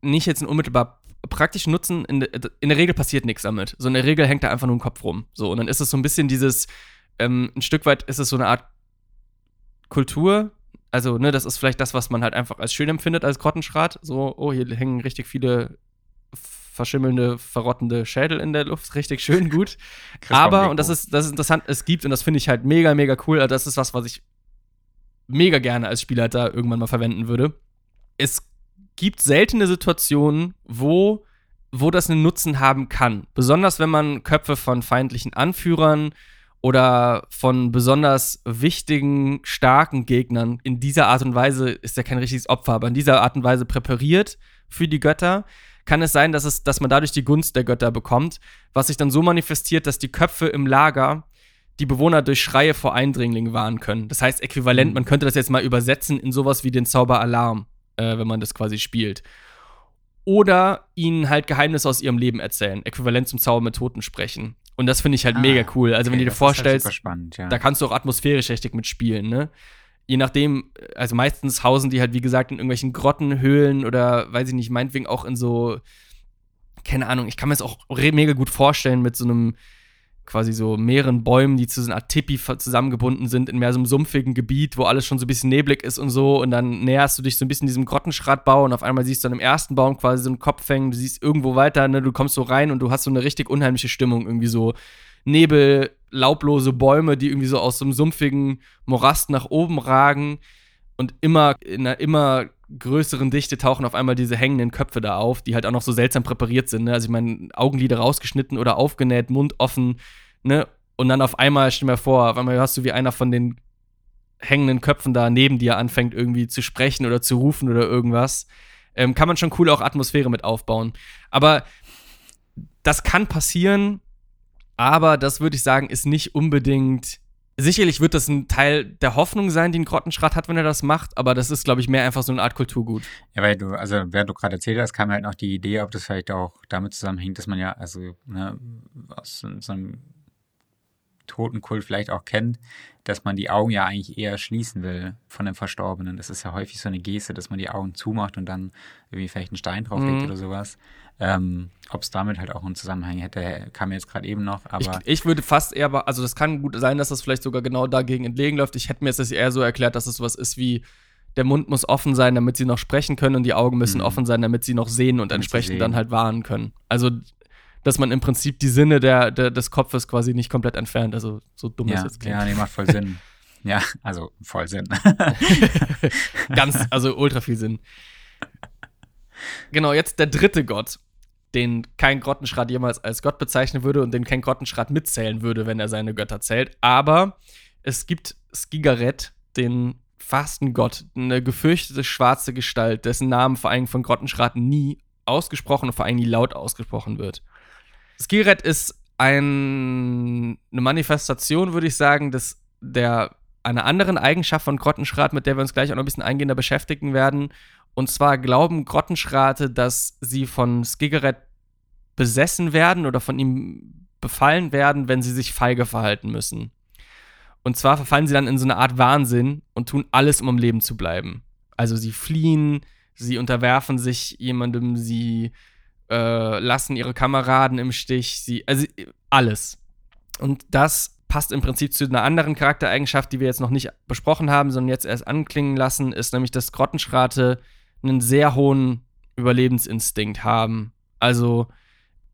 nicht jetzt einen unmittelbar praktischen Nutzen. In, in der Regel passiert nichts damit. So in der Regel hängt da einfach nur ein Kopf rum. So, und dann ist es so ein bisschen dieses, ähm, ein Stück weit ist es so eine Art Kultur. Also, ne, das ist vielleicht das, was man halt einfach als schön empfindet als Grottenschrat. So, oh, hier hängen richtig viele verschimmelnde, verrottende Schädel in der Luft. Richtig schön gut. Aber, und das ist, das ist interessant, es gibt, und das finde ich halt mega, mega cool, also das ist was, was ich mega gerne als Spielleiter irgendwann mal verwenden würde. Es gibt seltene Situationen, wo, wo das einen Nutzen haben kann. Besonders wenn man Köpfe von feindlichen Anführern oder von besonders wichtigen, starken Gegnern in dieser Art und Weise ist ja kein richtiges Opfer, aber in dieser Art und Weise präpariert für die Götter, kann es sein, dass, es, dass man dadurch die Gunst der Götter bekommt, was sich dann so manifestiert, dass die Köpfe im Lager die Bewohner durch Schreie vor Eindringlingen warnen können. Das heißt, äquivalent, Mhm. man könnte das jetzt mal übersetzen in sowas wie den Zauber Alarm, äh, wenn man das quasi spielt. Oder ihnen halt Geheimnisse aus ihrem Leben erzählen. Äquivalent zum Zauber mit Toten sprechen. Und das finde ich halt Ah, mega cool. Also, wenn du dir halt vorstellst, super spannend, ja. da kannst du auch atmosphärisch richtig mitspielen, ne? Je nachdem, also meistens hausen die halt, wie gesagt, in irgendwelchen Grotten, Höhlen oder, weiß ich nicht, meinetwegen auch in so, keine Ahnung, ich kann mir das auch mega gut vorstellen mit so einem, quasi so mehreren Bäumen, die zu so einer Tipi zusammengebunden sind, in mehr so einem sumpfigen Gebiet, wo alles schon so ein bisschen neblig ist und so. Und dann näherst du dich so ein bisschen diesem Grottenschratbau und auf einmal siehst du dann im ersten Baum quasi so einen Kopf hängen, du siehst irgendwo weiter, ne, du kommst so rein und du hast so eine richtig unheimliche Stimmung, irgendwie so Nebel, laublose Bäume, die irgendwie so aus so einem sumpfigen Morast nach oben ragen und immer in einer immer größeren Dichte tauchen auf einmal diese hängenden Köpfe da auf, die halt auch noch so seltsam präpariert sind. Ne? Also ich meine, Augenlider rausgeschnitten oder aufgenäht, Mund offen, ne? Und dann auf einmal, stell dir mal vor, auf einmal hörst du, wie einer von den hängenden Köpfen da neben dir anfängt, irgendwie zu sprechen oder zu rufen oder irgendwas. Ähm, kann man schon cool auch Atmosphäre mit aufbauen. Aber das kann passieren, aber das würde ich sagen, ist nicht unbedingt. Sicherlich wird das ein Teil der Hoffnung sein, die ein Grottenschrat hat, wenn er das macht, aber das ist, glaube ich, mehr einfach so eine Art Kulturgut. Ja, weil du, also während du gerade erzählt hast, kam mir halt noch die Idee, ob das vielleicht auch damit zusammenhängt, dass man ja, also, ne, aus so, so einem Totenkult vielleicht auch kennt, dass man die Augen ja eigentlich eher schließen will von dem Verstorbenen. Das ist ja häufig so eine Geste, dass man die Augen zumacht und dann irgendwie vielleicht einen Stein drauflegt Mhm. oder sowas. Ähm, ob es damit halt auch einen Zusammenhang hätte, kam mir jetzt gerade eben noch, aber ich, ich würde fast eher, also das kann gut sein, dass das vielleicht sogar genau dagegen entlegen läuft. Ich hätte mir jetzt das eher so erklärt, dass es sowas ist wie, der Mund muss offen sein, damit sie noch sprechen können und die Augen müssen Mhm. offen sein, damit sie noch sehen und Damit entsprechend sehen. dann halt warnen können. Also, dass man im Prinzip die Sinne der, der, des Kopfes quasi nicht komplett entfernt. Also, so dumm ja, jetzt klingt. ja, nee, macht voll Sinn. ja, also voll Sinn. Ganz, also ultra viel Sinn. Genau, jetzt der dritte Gott, den kein Grottenschrat jemals als Gott bezeichnen würde und den kein Grottenschrat mitzählen würde, wenn er seine Götter zählt. Aber es gibt Skigaret, den Fastengott, eine gefürchtete schwarze Gestalt, dessen Namen vor allem von Grottenschraten nie ausgesprochen und vor allem nie laut ausgesprochen wird. Skigaret ist ein, eine Manifestation, würde ich sagen, des, der einer anderen Eigenschaft von Grottenschrat, mit der wir uns gleich auch noch ein bisschen eingehender beschäftigen werden. Und zwar glauben Grottenschrate, dass sie von Skigaret besessen werden oder von ihm befallen werden, wenn sie sich feige verhalten müssen. Und zwar verfallen sie dann in so eine Art Wahnsinn und tun alles, um am Leben zu bleiben. Also sie fliehen, sie unterwerfen sich jemandem, sie äh, lassen ihre Kameraden im Stich, sie, also alles. Und das passt im Prinzip zu einer anderen Charaktereigenschaft, die wir jetzt noch nicht besprochen haben, sondern jetzt erst anklingen lassen, ist nämlich, dass Grottenschrate einen sehr hohen Überlebensinstinkt haben. Also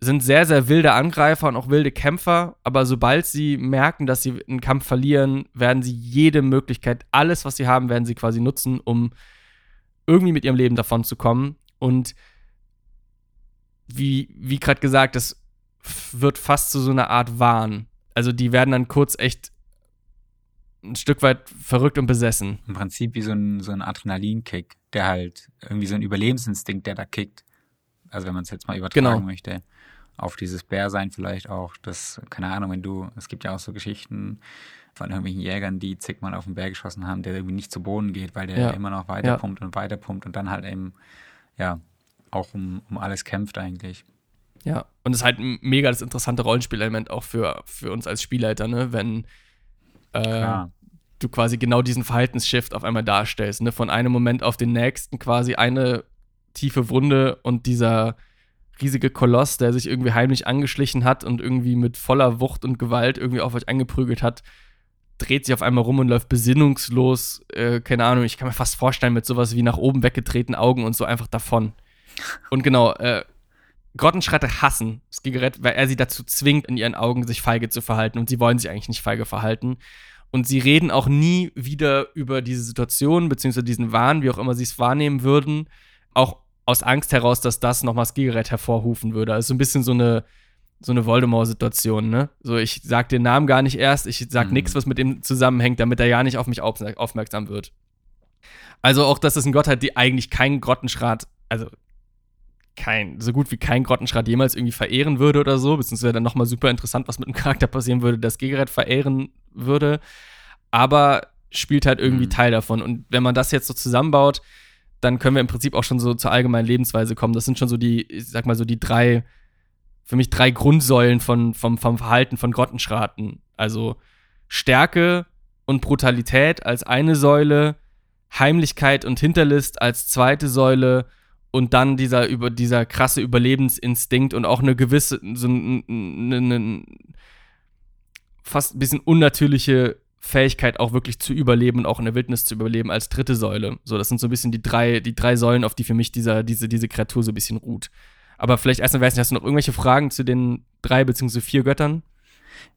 sind sehr, sehr wilde Angreifer und auch wilde Kämpfer, aber sobald sie merken, dass sie einen Kampf verlieren, werden sie jede Möglichkeit, alles, was sie haben, werden sie quasi nutzen, um irgendwie mit ihrem Leben davon zu kommen. Und wie, wie gerade gesagt, das wird fast zu so einer Art Wahn. Also die werden dann kurz echt ein Stück weit verrückt und besessen. Im Prinzip wie so ein, so ein Adrenalinkick, der halt irgendwie so ein Überlebensinstinkt, der da kickt. Also wenn man es jetzt mal übertragen Genau. möchte. Auf dieses Bärsein vielleicht auch. Das, keine Ahnung, wenn du, es gibt ja auch so Geschichten von irgendwelchen Jägern, die zigmal auf den Bär geschossen haben, der irgendwie nicht zu Boden geht, weil der Ja. immer noch weiter Ja. pumpt und weiter pumpt und dann halt eben, ja, auch um, um alles kämpft eigentlich. Ja, und es ist halt ein mega das interessante Rollenspielelement auch für, für uns als Spielleiter, ne? Wenn äh. Du quasi genau diesen Verhaltensshift auf einmal darstellst, ne? Von einem Moment auf den nächsten quasi eine tiefe Wunde und dieser riesige Koloss, der sich irgendwie heimlich angeschlichen hat und irgendwie mit voller Wucht und Gewalt irgendwie auf euch angeprügelt hat, dreht sich auf einmal rum und läuft besinnungslos, äh, keine Ahnung, ich kann mir fast vorstellen, mit sowas wie nach oben weggedrehten Augen und so einfach davon. Und genau, äh, Grottenschreiter hassen Skigarett, weil er sie dazu zwingt, in ihren Augen sich feige zu verhalten. Und sie wollen sich eigentlich nicht feige verhalten. Und sie reden auch nie wieder über diese Situation, beziehungsweise diesen Wahn, wie auch immer sie es wahrnehmen würden, auch aus Angst heraus, dass das nochmal Skigarett hervorrufen würde. Also so ein bisschen so eine, so eine Voldemort-Situation, ne? So, ich sag den Namen gar nicht erst, ich sag Mhm. nichts, was mit ihm zusammenhängt, damit er ja nicht auf mich aufmerk- aufmerksam wird. Also auch, dass es ein Gott hat, die eigentlich keinen Grottenschrat, also kein, so gut wie kein Grottenschrat jemals irgendwie verehren würde oder so, beziehungsweise dann nochmal super interessant, was mit einem Charakter passieren würde, das Gegerät verehren würde, aber spielt halt irgendwie Mhm. Teil davon. Und wenn man das jetzt so zusammenbaut, dann können wir im Prinzip auch schon so zur allgemeinen Lebensweise kommen. Das sind schon so die, ich sag mal so die drei, für mich drei Grundsäulen von, vom, vom Verhalten von Grottenschraten. Also Stärke und Brutalität als eine Säule, Heimlichkeit und Hinterlist als zweite Säule und dann dieser, über, dieser krasse Überlebensinstinkt und auch eine gewisse, so ein, ein, ein, fast ein bisschen unnatürliche Fähigkeit, auch wirklich zu überleben und auch in der Wildnis zu überleben als dritte Säule. So, das sind so ein bisschen die drei, die drei Säulen, auf die für mich dieser, diese, diese Kreatur so ein bisschen ruht. Aber vielleicht erstmal, weiß nicht, hast du noch irgendwelche Fragen zu den drei beziehungsweise vier Göttern?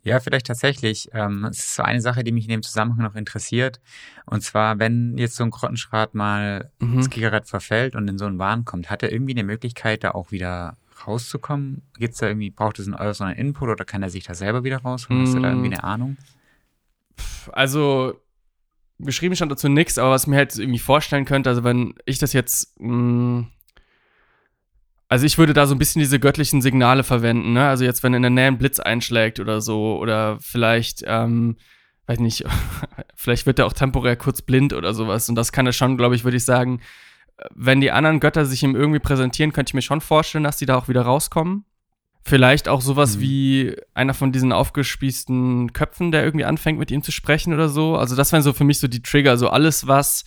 Ja, vielleicht tatsächlich. Ähm, es ist so eine Sache, die mich in dem Zusammenhang noch interessiert. Und zwar, wenn jetzt so ein Grottenschrat mal Mhm. das Gigaret verfällt und in so einen Wahn kommt, hat er irgendwie eine Möglichkeit, da auch wieder rauszukommen? Gibt's da irgendwie, braucht es einen äußeren Input oder kann er sich da selber wieder rausholen? Hast du da irgendwie eine Ahnung? Also, geschrieben stand dazu nichts, aber was mir halt irgendwie vorstellen könnte, also wenn ich das jetzt, mh, also ich würde da so ein bisschen diese göttlichen Signale verwenden, ne? Also jetzt, wenn in der Nähe ein Blitz einschlägt oder so, oder vielleicht, ähm, weiß nicht, vielleicht wird er auch temporär kurz blind oder sowas. Und das kann er schon, glaube ich, würde ich sagen, wenn die anderen Götter sich ihm irgendwie präsentieren, könnte ich mir schon vorstellen, dass die da auch wieder rauskommen. Vielleicht auch sowas Mhm. wie einer von diesen aufgespießten Köpfen, der irgendwie anfängt mit ihm zu sprechen oder so. Also das wären so für mich so die Trigger, so alles, was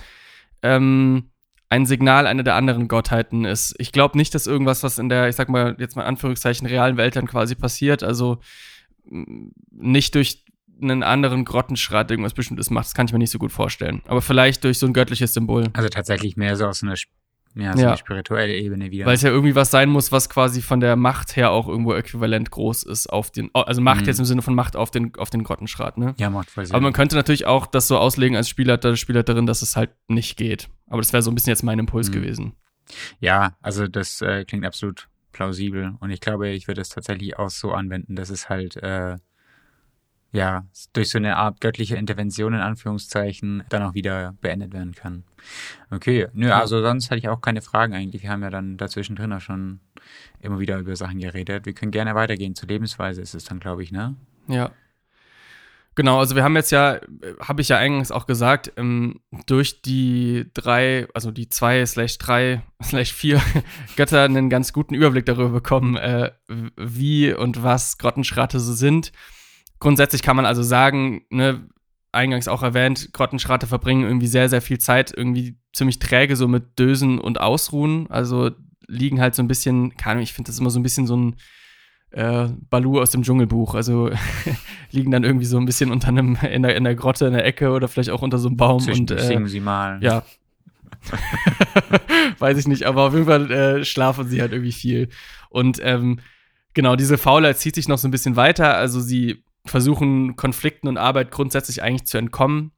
ähm, ein Signal einer der anderen Gottheiten ist. Ich glaube nicht, dass irgendwas, was in der, ich sag mal, jetzt mal Anführungszeichen, realen Welt dann quasi passiert, also nicht durch einen anderen Grottenschrat irgendwas Bestimmtes macht, das kann ich mir nicht so gut vorstellen. Aber vielleicht durch so ein göttliches Symbol. Also tatsächlich mehr so auf so eine, sp- ja, so Ja. eine spirituelle Ebene wieder. Weil es ja irgendwie was sein muss, was quasi von der Macht her auch irgendwo äquivalent groß ist auf den, also Macht Mhm. jetzt im Sinne von Macht auf den, auf den Grottenschrat, ne? ja, macht voll Sinn. Aber man könnte natürlich auch das so auslegen als Spielleiter, Spielleiterin, dass es halt nicht geht. Aber das wäre so ein bisschen jetzt mein Impuls Mhm. gewesen. Ja, also das äh, klingt absolut plausibel. Und ich glaube, ich würde es tatsächlich auch so anwenden, dass es halt, äh, ja, durch so eine Art göttliche Intervention in Anführungszeichen dann auch wieder beendet werden kann. Okay, nö, also sonst hatte ich auch keine Fragen eigentlich. Wir haben ja dann dazwischen drin auch schon immer wieder über Sachen geredet. Wir können gerne weitergehen. Zur Lebensweise ist es dann, glaube ich, ne? Ja. Genau, also wir haben jetzt ja, habe ich ja eingangs auch gesagt, ähm, durch die drei, also die zwei slash drei slash vier Götter einen ganz guten Überblick darüber bekommen, äh, wie und was Grottenschrate so sind. Grundsätzlich kann man also sagen, ne, eingangs auch erwähnt, Grottenschrate verbringen irgendwie sehr, sehr viel Zeit irgendwie ziemlich träge so mit Dösen und Ausruhen. Also liegen halt so ein bisschen, keine Ahnung, ich finde das immer so ein bisschen so ein äh, Balu aus dem Dschungelbuch. Also liegen dann irgendwie so ein bisschen unter einem, in der, in der Grotte, in der Ecke oder vielleicht auch unter so einem Baum und äh, singen sie mal. ja. Weiß ich nicht, aber auf jeden Fall äh, schlafen sie halt irgendwie viel. Und ähm, Genau, diese Faulheit zieht sich noch so ein bisschen weiter. Also sie versuchen Konflikten und Arbeit grundsätzlich eigentlich zu entkommen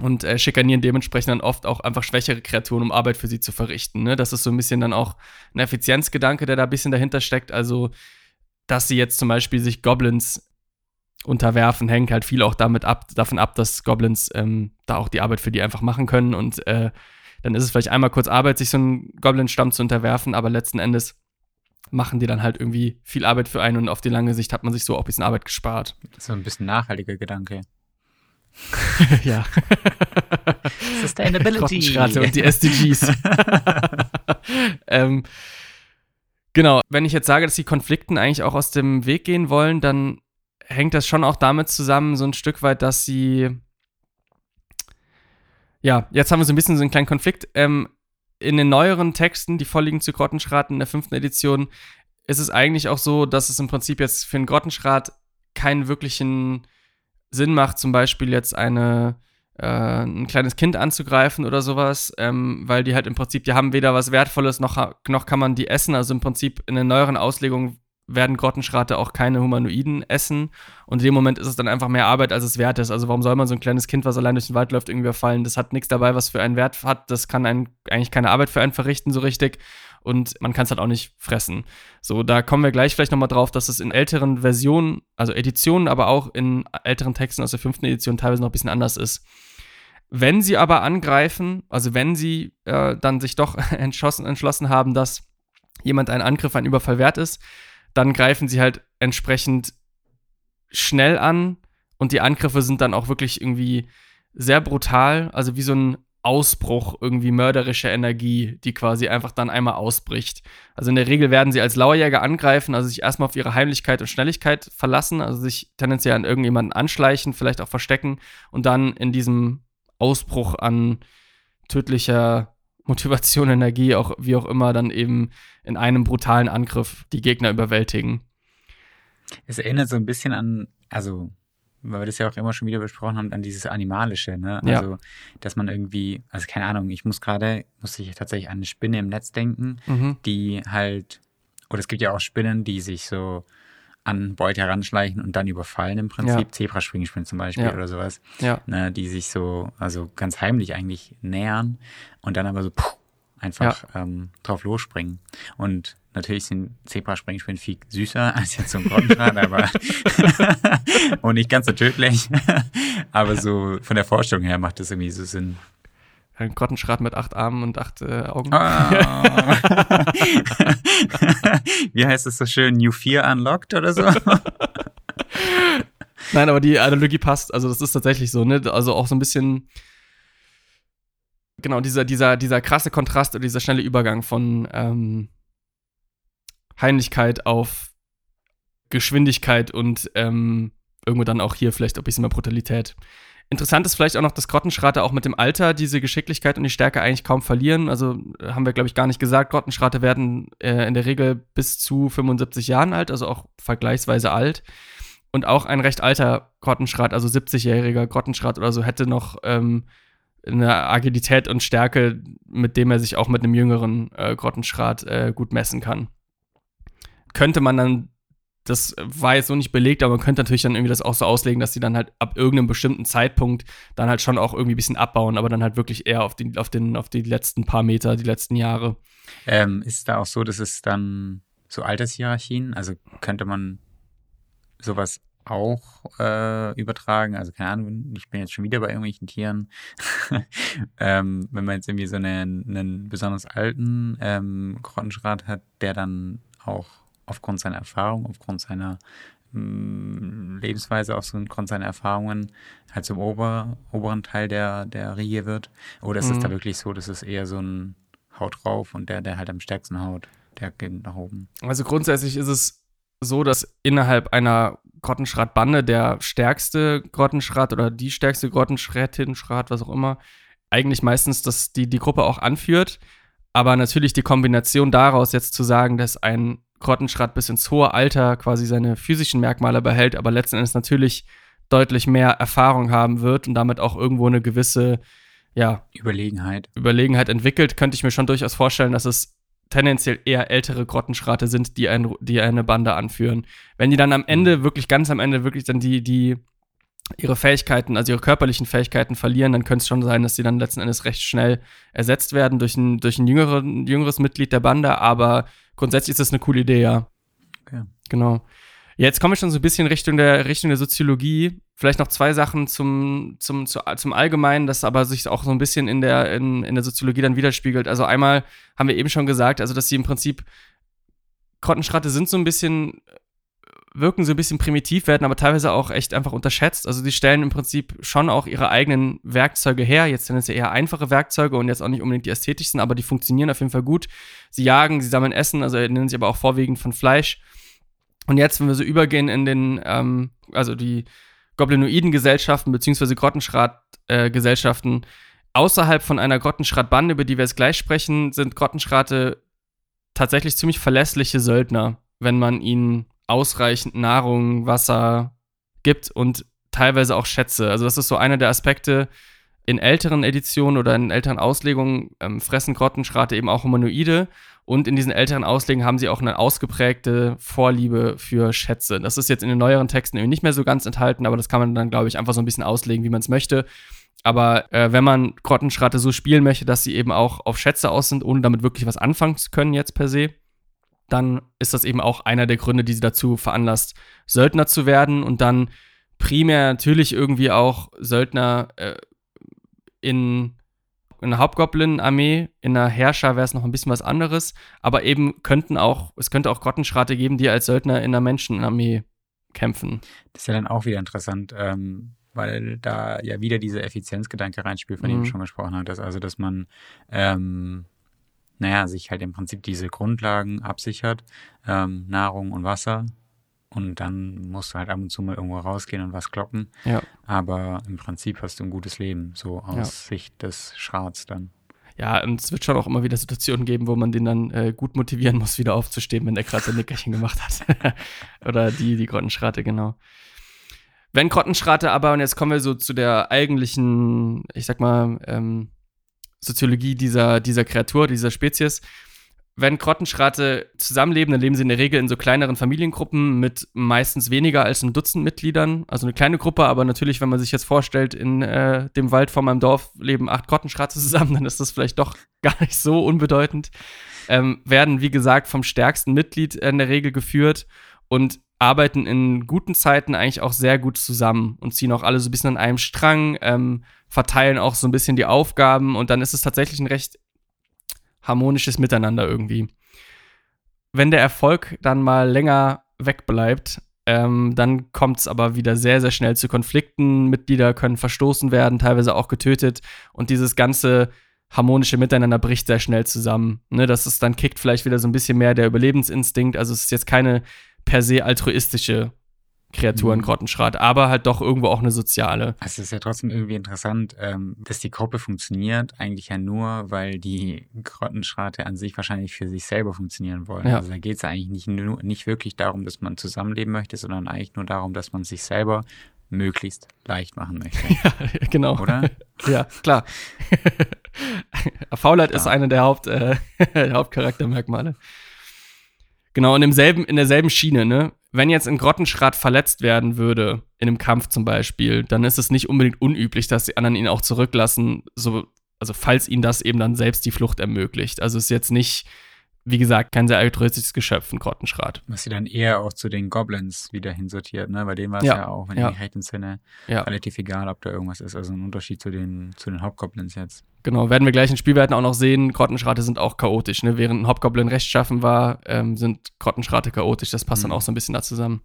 und äh, schikanieren dementsprechend dann oft auch einfach schwächere Kreaturen, um Arbeit für sie zu verrichten. Ne? Das ist so ein bisschen dann auch ein Effizienzgedanke, der da ein bisschen dahinter steckt. Also, dass sie jetzt zum Beispiel sich Goblins unterwerfen, hängt halt viel auch damit ab, davon ab, dass Goblins ähm, da auch die Arbeit für die einfach machen können. Und äh, dann ist es vielleicht einmal kurz Arbeit, sich so einen Goblin-Stamm zu unterwerfen, aber letzten Endes machen die dann halt irgendwie viel Arbeit für einen und auf die lange Sicht hat man sich so auch ein bisschen Arbeit gespart. Das ist so ein bisschen nachhaltiger Gedanke. ja. Sustainability. und die SDGs. ähm, genau, wenn ich jetzt sage, dass die Konflikten eigentlich auch aus dem Weg gehen wollen, dann hängt das schon auch damit zusammen, so ein Stück weit, dass sie. Ja, jetzt haben wir so ein bisschen so einen kleinen Konflikt. Ähm, in den neueren Texten, die vorliegen zu Grottenschrat in der fünften Edition, ist es eigentlich auch so, dass es im Prinzip jetzt für einen Grottenschrat keinen wirklichen Sinn macht, zum Beispiel jetzt eine, äh, ein kleines Kind anzugreifen oder sowas, ähm, weil die halt im Prinzip, die haben weder was Wertvolles noch, noch kann man die essen. Also im Prinzip in den neueren Auslegungen werden Grottenschrate auch keine Humanoiden essen. Und in dem Moment ist es dann einfach mehr Arbeit, als es wert ist. Also warum soll man so ein kleines Kind, was allein durch den Wald läuft, irgendwie überfallen? Das hat nichts dabei, was für einen Wert hat. Das kann einen, eigentlich keine Arbeit für einen verrichten, so richtig. Und man kann es halt auch nicht fressen. So, da kommen wir gleich vielleicht nochmal drauf, dass es in älteren Versionen, also Editionen, aber auch in älteren Texten aus der fünften Edition teilweise noch ein bisschen anders ist. Wenn sie aber angreifen, also wenn sie äh, dann sich doch entschlossen, haben, dass jemand einen Angriff, ein Überfall wert ist, dann greifen sie halt entsprechend schnell an und die Angriffe sind dann auch wirklich irgendwie sehr brutal, also wie so ein Ausbruch irgendwie mörderischer Energie, die quasi einfach dann einmal ausbricht. Also in der Regel werden sie als Lauerjäger angreifen, also sich erstmal auf ihre Heimlichkeit und Schnelligkeit verlassen, also sich tendenziell an irgendjemanden anschleichen, vielleicht auch verstecken und dann in diesem Ausbruch an tödlicher Motivation, Energie, auch wie auch immer, dann eben in einem brutalen Angriff die Gegner überwältigen. Es erinnert so ein bisschen an, also, weil wir das ja auch immer schon wieder besprochen haben, an dieses Animalische, ne? Ja. Also, dass man irgendwie, also keine Ahnung, ich muss gerade, muss ich tatsächlich an eine Spinne im Netz denken, Mhm. die halt, oder es gibt ja auch Spinnen, die sich so an Beute heranschleichen und dann überfallen im Prinzip. Ja. Zebraspringspinnen zum Beispiel Ja. oder sowas. Ja. Ne, die sich so, also ganz heimlich eigentlich nähern und dann aber so puh, einfach ähm, drauf losspringen. Und natürlich sind Zebraspringspinnen viel süßer als jetzt so ein Grottenschrat, aber und nicht ganz so tödlich. aber so von der Vorstellung her macht das irgendwie so Sinn. Ein Grottenschrat mit acht Armen und acht äh, Augen. Ah. Wie heißt es so schön? New Fear Unlocked oder so? Nein, aber die Analogie passt. Also, das ist tatsächlich so, ne? Also auch so ein bisschen. Genau, dieser, dieser, dieser krasse Kontrast oder dieser schnelle Übergang von ähm, Heimlichkeit auf Geschwindigkeit und ähm, irgendwo dann auch hier vielleicht ein bisschen mehr Brutalität. Interessant ist vielleicht auch noch, dass Grottenschrate auch mit dem Alter diese Geschicklichkeit und die Stärke eigentlich kaum verlieren. Also äh, haben wir, glaube ich, gar nicht gesagt. Grottenschrate werden äh, in der Regel bis zu 75 Jahren alt, also auch vergleichsweise alt. Und auch ein recht alter Grottenschrat, also 70-jähriger Grottenschrat oder so, hätte noch ähm, eine Agilität und Stärke, mit dem er sich auch mit einem jüngeren äh, Grottenschrat äh, gut messen kann. Könnte man dann, das war jetzt so nicht belegt, aber man könnte natürlich dann irgendwie das auch so auslegen, dass sie dann halt ab irgendeinem bestimmten Zeitpunkt dann halt schon auch irgendwie ein bisschen abbauen, aber dann halt wirklich eher auf die, auf den, auf die letzten paar Meter, die letzten Jahre. ähm, ist da auch so, dass es dann so Altershierarchien, also könnte man sowas auch äh, übertragen. Also keine Ahnung, ich bin jetzt schon wieder bei irgendwelchen Tieren. ähm, wenn man jetzt irgendwie so einen, einen besonders alten ähm, Grottenschrat hat, der dann auch aufgrund seiner Erfahrung, aufgrund seiner mh, Lebensweise, aufgrund seiner Erfahrungen halt zum ober, oberen Teil der, der Riege wird. Oder ist es Mhm. da wirklich so, dass es eher so ein Haut drauf und der, der halt am stärksten haut, der geht nach oben. Also grundsätzlich ist es so, dass innerhalb einer Grottenschrat-Bande der stärkste Grottenschrat oder die stärkste Grottenschrätin, Schrat, was auch immer, eigentlich meistens das, die, die Gruppe auch anführt. Aber natürlich die Kombination daraus jetzt zu sagen, dass ein Grottenschrat bis ins hohe Alter quasi seine physischen Merkmale behält, aber letzten Endes natürlich deutlich mehr Erfahrung haben wird und damit auch irgendwo eine gewisse, ja, Überlegenheit. Überlegenheit entwickelt, könnte ich mir schon durchaus vorstellen, dass es tendenziell eher ältere Grottenschrate sind, die, ein, die eine Bande anführen. Wenn die dann am Ende, wirklich ganz am Ende, wirklich dann die, die ihre Fähigkeiten, also ihre körperlichen Fähigkeiten verlieren, dann könnte es schon sein, dass sie dann letzten Endes recht schnell ersetzt werden durch ein, durch ein jüngere, jüngeres Mitglied der Bande, aber grundsätzlich ist das eine coole Idee, ja. Okay. Genau. Jetzt kommen wir schon so ein bisschen Richtung der Richtung der Soziologie. Vielleicht noch zwei Sachen zum, zum, zu, zum Allgemeinen, das aber sich auch so ein bisschen in der, in, in der Soziologie dann widerspiegelt. Also einmal haben wir eben schon gesagt, also dass sie im Prinzip Grottenschratte sind so ein bisschen wirken so ein bisschen primitiv, werden aber teilweise auch echt einfach unterschätzt. Also sie stellen im Prinzip schon auch ihre eigenen Werkzeuge her. Jetzt sind es ja eher einfache Werkzeuge und jetzt auch nicht unbedingt die ästhetischsten, aber die funktionieren auf jeden Fall gut. Sie jagen, sie sammeln Essen, also nennen sie aber auch vorwiegend von Fleisch. Und jetzt, wenn wir so übergehen in den, ähm, also die goblinoiden Gesellschaften beziehungsweise Grottenschrat-Gesellschaften, äh, außerhalb von einer Grottenschrat-Bande, über die wir jetzt gleich sprechen, sind Grottenschrate tatsächlich ziemlich verlässliche Söldner, wenn man ihnen ausreichend Nahrung, Wasser gibt und teilweise auch Schätze. Also das ist so einer der Aspekte. In älteren Editionen oder in älteren Auslegungen ähm, fressen Grottenschrate eben auch Humanoide und in diesen älteren Auslegungen haben sie auch eine ausgeprägte Vorliebe für Schätze. Das ist jetzt in den neueren Texten irgendwie nicht mehr so ganz enthalten, aber das kann man dann, glaube ich, einfach so ein bisschen auslegen, wie man es möchte. Aber äh, wenn man Grottenschrate so spielen möchte, dass sie eben auch auf Schätze aus sind, ohne damit wirklich was anfangen zu können jetzt per se, dann ist das eben auch einer der Gründe, die sie dazu veranlasst, Söldner zu werden und dann primär natürlich irgendwie auch Söldner äh, in, in einer Hauptgoblin-Armee, in einer Herrscher wäre es noch ein bisschen was anderes, aber eben könnten auch, es könnte auch Grottenschrate geben, die als Söldner in einer Menschenarmee kämpfen. Das ist ja dann auch wieder interessant, ähm, weil da ja wieder dieser Effizienzgedanke reinspielt, von mhm. dem du schon gesprochen hattest. Also, dass man ähm, naja, sich halt im Prinzip diese Grundlagen absichert, ähm, Nahrung und Wasser. Und dann musst du halt ab und zu mal irgendwo rausgehen und was kloppen. Ja. Aber im Prinzip hast du ein gutes Leben, so aus ja. Sicht des Schrats dann. Ja, und es wird schon auch immer wieder Situationen geben, wo man den dann äh, gut motivieren muss, wieder aufzustehen, wenn der gerade sein Nickerchen gemacht hat. Oder die, die Grottenschrate, genau. Wenn Grottenschrate aber, und jetzt kommen wir so zu der eigentlichen, ich sag mal, ähm, Soziologie dieser, dieser Kreatur, dieser Spezies. Wenn Grottenschrate zusammenleben, dann leben sie in der Regel in so kleineren Familiengruppen mit meistens weniger als ein Dutzend Mitgliedern. Also eine kleine Gruppe, aber natürlich, wenn man sich jetzt vorstellt, in äh, dem Wald vor meinem Dorf leben acht Grottenschrate zusammen, dann ist das vielleicht doch gar nicht so unbedeutend. Ähm, werden, wie gesagt, vom stärksten Mitglied in der Regel geführt und arbeiten in guten Zeiten eigentlich auch sehr gut zusammen und ziehen auch alle so ein bisschen an einem Strang, ähm, verteilen auch so ein bisschen die Aufgaben und dann ist es tatsächlich ein recht harmonisches Miteinander irgendwie. Wenn der Erfolg dann mal länger wegbleibt, ähm, dann kommt es aber wieder sehr, sehr schnell zu Konflikten. Mitglieder können verstoßen werden, teilweise auch getötet und dieses ganze harmonische Miteinander bricht sehr schnell zusammen. Ne, das ist dann kickt vielleicht wieder so ein bisschen mehr der Überlebensinstinkt. Also es ist jetzt keine per se altruistische Kreatur in mhm. Grottenschrat, aber halt doch irgendwo auch eine soziale. Also es ist ja trotzdem irgendwie interessant, ähm, dass die Gruppe funktioniert, eigentlich ja nur, weil die Grottenschrate an sich wahrscheinlich für sich selber funktionieren wollen. Ja. Also da geht es eigentlich nicht, nur, nicht wirklich darum, dass man zusammenleben möchte, sondern eigentlich nur darum, dass man sich selber möglichst leicht machen möchte. Ja, genau. Oder? ja, klar. Faulheit ja. ist eine der Haupt, äh, Hauptcharaktermerkmale. Genau, und im selben, in derselben Schiene, ne? Wenn jetzt ein Grottenschrat verletzt werden würde, in einem Kampf zum Beispiel, dann ist es nicht unbedingt unüblich, dass die anderen ihn auch zurücklassen, so, also falls ihnen das eben dann selbst die Flucht ermöglicht. Also es ist jetzt nicht wie gesagt, kein sehr altruistisches Geschöpf, ein Grottenschrat. Was sie dann eher auch zu den Goblins wieder hinsortiert, ne? Bei denen war es ja. ja. auch, wenn ja. ich mich recht entsinne, ja. relativ egal, ob da irgendwas ist. Also ein Unterschied zu den, zu den Hauptgoblins jetzt. Genau, werden wir gleich in Spielwerten auch noch sehen. Grottenschrate sind auch chaotisch, ne? Während ein Hauptgoblin rechtschaffen war, ähm, sind Grottenschrate chaotisch. Das passt mhm. dann auch so ein bisschen da zusammen.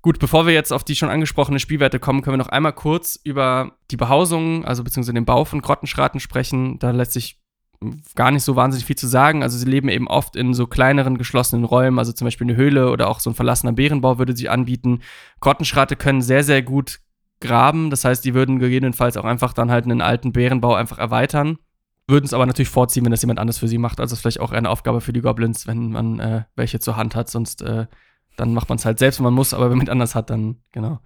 Gut, bevor wir jetzt auf die schon angesprochene Spielwerte kommen, können wir noch einmal kurz über die Behausung, also beziehungsweise den Bau von Grottenschraten sprechen. Da lässt sich gar nicht so wahnsinnig viel zu sagen. Also sie leben eben oft in so kleineren geschlossenen Räumen, also zum Beispiel eine Höhle oder auch so ein verlassener Bärenbau würde sie anbieten. Grottenschrate können sehr, sehr gut graben. Das heißt, die würden gegebenenfalls auch einfach dann halt einen alten Bärenbau einfach erweitern. Würden es aber natürlich vorziehen, wenn das jemand anders für sie macht. Also vielleicht auch eine Aufgabe für die Goblins, wenn man äh, welche zur Hand hat. Sonst äh, dann macht man es halt selbst, wenn man muss, aber wenn man anders hat, dann genau.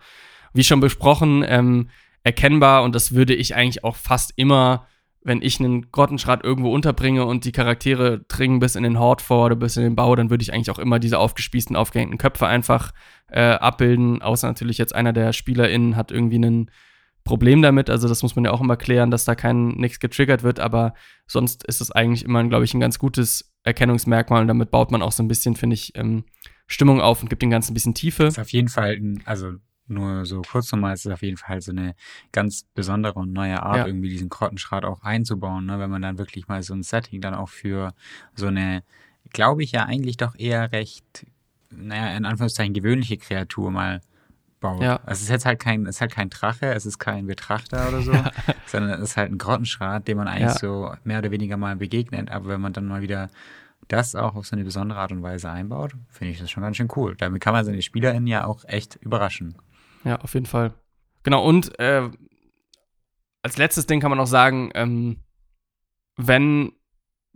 Wie schon besprochen, ähm, erkennbar und das würde ich eigentlich auch fast immer wenn ich einen Grottenschrat irgendwo unterbringe und die Charaktere dringen bis in den Hort vor oder bis in den Bau, dann würde ich eigentlich auch immer diese aufgespießten, aufgehängten Köpfe einfach äh, abbilden. Außer natürlich jetzt einer der SpielerInnen hat irgendwie ein Problem damit. Also das muss man ja auch immer klären, dass da kein nichts getriggert wird. Aber sonst ist es eigentlich immer, glaube ich, ein ganz gutes Erkennungsmerkmal und damit baut man auch so ein bisschen, finde ich, ähm, Stimmung auf und gibt dem Ganzen ein bisschen Tiefe. Das ist auf jeden Fall, ein, also nur so kurz nochmal, es ist auf jeden Fall so eine ganz besondere und neue Art, ja. irgendwie diesen Grottenschrat auch einzubauen, ne? wenn man dann wirklich mal so ein Setting dann auch für so eine, glaube ich ja eigentlich doch eher recht, naja, in Anführungszeichen gewöhnliche Kreatur mal baut. Ja. Also es ist jetzt halt kein, es ist halt kein Drache, es ist kein Betrachter oder so, ja. sondern es ist halt ein Grottenschrat, dem man eigentlich ja. so mehr oder weniger mal begegnet. Aber wenn man dann mal wieder das auch auf so eine besondere Art und Weise einbaut, finde ich das schon ganz schön cool. Damit kann man seine SpielerInnen ja auch echt überraschen. Ja, auf jeden Fall. Genau, und äh, als letztes Ding kann man auch sagen, ähm, wenn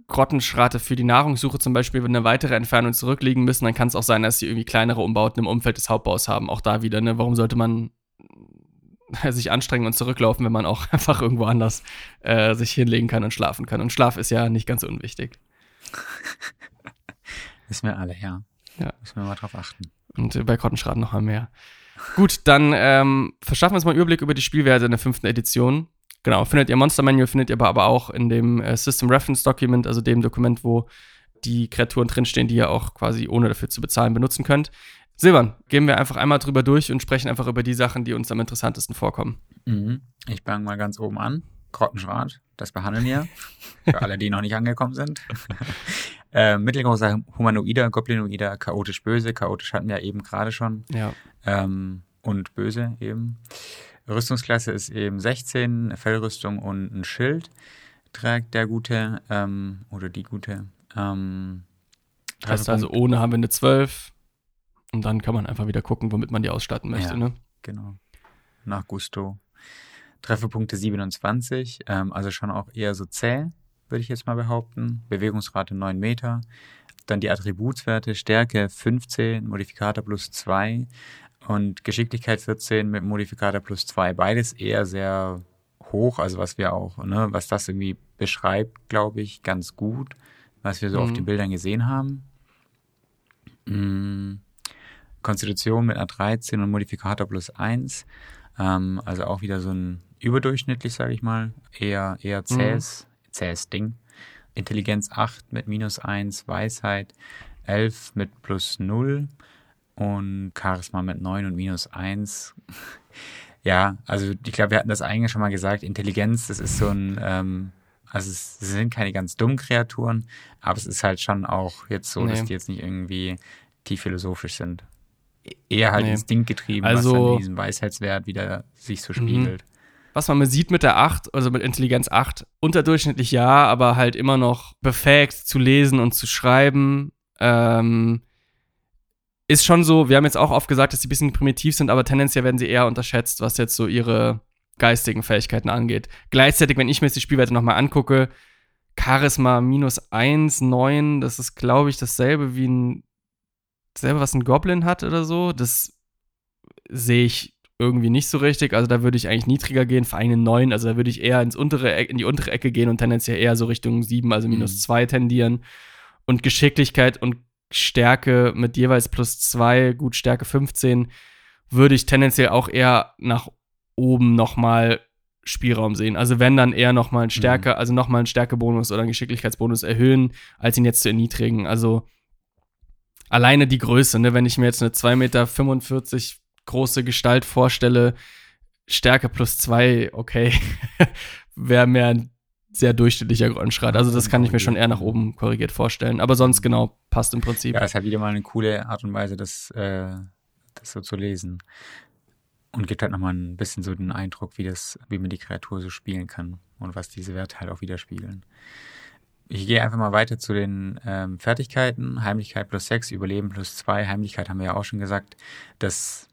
Grottenschrate für die Nahrungssuche zum Beispiel eine weitere Entfernung zurückliegen müssen, dann kann es auch sein, dass sie irgendwie kleinere Umbauten im Umfeld des Hauptbaus haben. Auch da wieder, ne? Warum sollte man sich anstrengen und zurücklaufen, wenn man auch einfach irgendwo anders äh, sich hinlegen kann und schlafen kann? Und Schlaf ist ja nicht ganz unwichtig. Wissen wir alle, ja. Ja. Müssen wir mal drauf achten. Und äh, bei Grottenschraten noch mal mehr. Gut, dann ähm, verschaffen wir uns mal einen Überblick über die Spielwerte in der fünften Edition. Genau, findet ihr Monster Manual, findet ihr aber auch in dem äh, System Reference Document, also dem Dokument, wo die Kreaturen drinstehen, die ihr auch quasi ohne dafür zu bezahlen benutzen könnt. Silvan, gehen wir einfach einmal drüber durch und sprechen einfach über die Sachen, die uns am interessantesten vorkommen. Mhm. Ich fange mal ganz oben an. Grottenschrat, das behandeln wir. Für alle, die noch nicht angekommen sind. äh, mittelgroßer Humanoider, Goblinoider, chaotisch böse. Chaotisch hatten wir eben gerade schon. Ja. Ähm, und böse eben. Rüstungsklasse ist eben 16, eine Fellrüstung und ein Schild trägt der Gute ähm, oder die Gute. Ähm, heißt also, ohne haben wir eine 12 und dann kann man einfach wieder gucken, womit man die ausstatten möchte. Ja, ne? Genau. Nach Gusto. Trefferpunkte 27, ähm, also schon auch eher so zäh, würde ich jetzt mal behaupten. Bewegungsrate 9 Meter. Dann die Attributswerte, Stärke 15, Modifikator plus 2, und Geschicklichkeit 14 mit Modifikator plus 2. Beides eher sehr hoch, also was wir auch, ne, was das irgendwie beschreibt, glaube ich, ganz gut, was wir so mhm. auf den Bildern gesehen haben. Mhm. Konstitution mit einer 13 und Modifikator plus 1. Ähm, also auch wieder so ein überdurchschnittlich, sage ich mal. Eher, eher mhm. zähes, mhm. zähes Ding. Intelligenz 8 mit minus 1, Weisheit 11 mit plus 0 und Charisma mit 9 und minus 1. ja, also ich glaube, wir hatten das eigentlich schon mal gesagt. Intelligenz, das ist so ein, ähm, also es, sind keine ganz dummen Kreaturen, aber es ist halt schon auch jetzt so, nee. dass die jetzt nicht irgendwie tief philosophisch sind. E-, eher halt nee. instinktgetrieben, also, was dann in diesem Weisheitswert wieder sich so spiegelt. Was man sieht mit der 8, also mit Intelligenz 8, unterdurchschnittlich ja, aber halt immer noch befähigt zu lesen und zu schreiben. Ähm, ist schon so, wir haben jetzt auch oft gesagt, dass sie ein bisschen primitiv sind, aber tendenziell werden sie eher unterschätzt, was jetzt so ihre geistigen Fähigkeiten angeht. Gleichzeitig, wenn ich mir jetzt die Spielwerte nochmal angucke, Charisma minus 1, 9, das ist, glaube ich, dasselbe wie ein, dasselbe, was ein Goblin hat oder so. Das sehe ich irgendwie nicht so richtig. Also da würde ich eigentlich niedriger gehen, für einen 9. Also da würde ich eher ins untere, in die untere Ecke gehen und tendenziell eher so Richtung 7, also minus 2 mhm. tendieren. Und Geschicklichkeit und Stärke mit jeweils plus zwei, gut Stärke 15, würde ich tendenziell auch eher nach oben nochmal Spielraum sehen. Also wenn dann eher nochmal einen Stärke, mhm. also nochmal einen Stärkebonus oder einen Geschicklichkeitsbonus erhöhen, als ihn jetzt zu erniedrigen. Also alleine die Größe, ne, wenn ich mir jetzt eine 2,45 Meter große Gestalt vorstelle, Stärke plus zwei, okay, wäre mehr ein sehr durchschnittlicher Grottenschrat. Also das kann ich mir schon eher nach oben korrigiert vorstellen. Aber sonst genau, passt im Prinzip. Ja, es hat wieder mal eine coole Art und Weise, das, äh, das so zu lesen. Und gibt halt nochmal ein bisschen so den Eindruck, wie das, wie man die Kreatur so spielen kann und was diese Werte halt auch widerspiegeln. Ich gehe einfach mal weiter zu den ähm, Fertigkeiten. Heimlichkeit plus 6, Überleben plus 2. Heimlichkeit haben wir ja auch schon gesagt. Das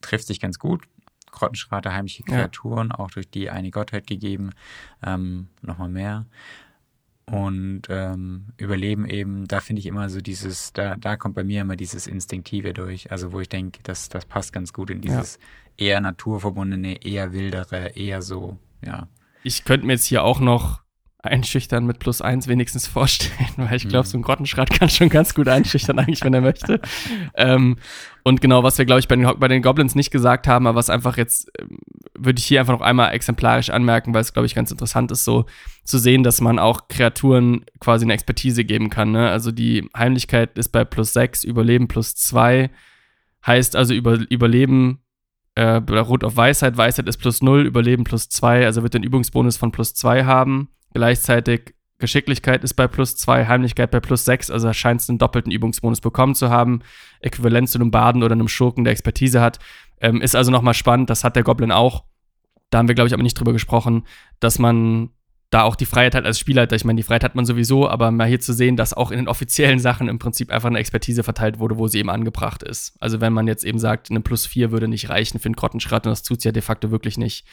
trifft sich ganz gut. Grottenschrater, heimliche Kreaturen, ja. auch durch die eine Gottheit gegeben, ähm, nochmal mehr. Und ähm, Überleben eben, da finde ich immer so dieses, da, da kommt bei mir immer dieses Instinktive durch, also wo ich denke, das, das passt ganz gut in dieses ja. eher naturverbundene, eher wildere, eher so, ja. ich könnte mir jetzt hier auch noch einschüchtern mit plus eins wenigstens vorstellen, weil ich glaube, mhm. so ein Grottenschrat kann schon ganz gut einschüchtern, eigentlich, wenn er möchte. ähm, und genau, was wir, glaube ich, bei den, bei den Goblins nicht gesagt haben, aber was einfach jetzt, ähm, würde ich hier einfach noch einmal exemplarisch anmerken, weil es, glaube ich, ganz interessant ist, so zu sehen, dass man auch Kreaturen quasi eine Expertise geben kann. Ne? Also die Heimlichkeit ist bei plus sechs, Überleben plus zwei, heißt also über, Überleben äh, Rot auf Weisheit, Weisheit ist plus null, Überleben plus zwei, also wird den Übungsbonus von plus zwei haben. Gleichzeitig Geschicklichkeit ist bei plus 2, Heimlichkeit bei plus 6, also scheint es einen doppelten Übungsbonus bekommen zu haben. Äquivalent zu einem Baden oder einem Schurken, der Expertise hat. Ähm, ist also nochmal spannend, das hat der Goblin auch. Da haben wir, glaube ich, aber nicht drüber gesprochen, dass man da auch die Freiheit hat als Spielleiter. Ich meine, die Freiheit hat man sowieso, aber mal hier zu sehen, dass auch in den offiziellen Sachen im Prinzip einfach eine Expertise verteilt wurde, wo sie eben angebracht ist. Also wenn man jetzt eben sagt, eine plus 4 würde nicht reichen für einen Grottenschrat und das tut sie ja de facto wirklich nicht,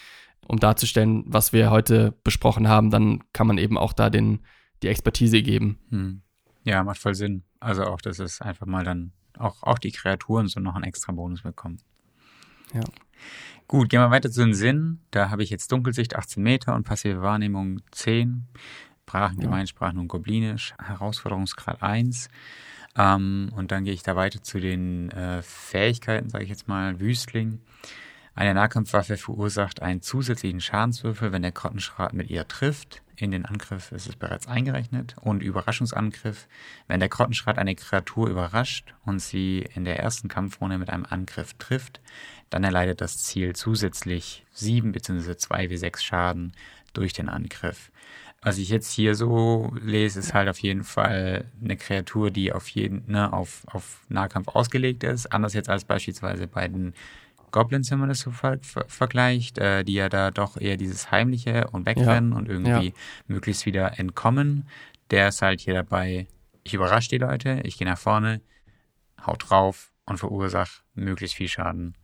um darzustellen, was wir heute besprochen haben, dann kann man eben auch da den, die Expertise geben. Hm. Ja, macht voll Sinn. Also auch, dass es einfach mal dann auch, auch die Kreaturen so noch einen extra Bonus bekommen. Ja. Gut, gehen wir weiter zu den Sinn. Da habe ich jetzt Dunkelsicht 18 Meter und passive Wahrnehmung 10. Brachen, ja. Gemeinsprachen und Goblinisch. Herausforderungsgrad 1. Ähm, und dann gehe ich da weiter zu den äh, Fähigkeiten, sage ich jetzt mal. Wüstling. Eine Nahkampfwaffe verursacht einen zusätzlichen Schadenswürfel, wenn der Grottenschrat mit ihr trifft. In den Angriff ist es bereits eingerechnet. Und Überraschungsangriff, wenn der Grottenschrat eine Kreatur überrascht und sie in der ersten Kampfrunde mit einem Angriff trifft, dann erleidet das Ziel zusätzlich 7 bzw. 2 wie 6 Schaden durch den Angriff. Was ich jetzt hier so lese, ist halt auf jeden Fall eine Kreatur, die auf jeden, ne, auf, auf Nahkampf ausgelegt ist. Anders jetzt als beispielsweise bei den Goblins, wenn man das so ver ver vergleicht, äh, die ja da doch eher dieses Heimliche und wegrennen ja. und irgendwie ja. möglichst wieder entkommen. Der ist halt hier dabei, ich überrasche die Leute, ich gehe nach vorne, haut drauf und verursache möglichst viel Schaden.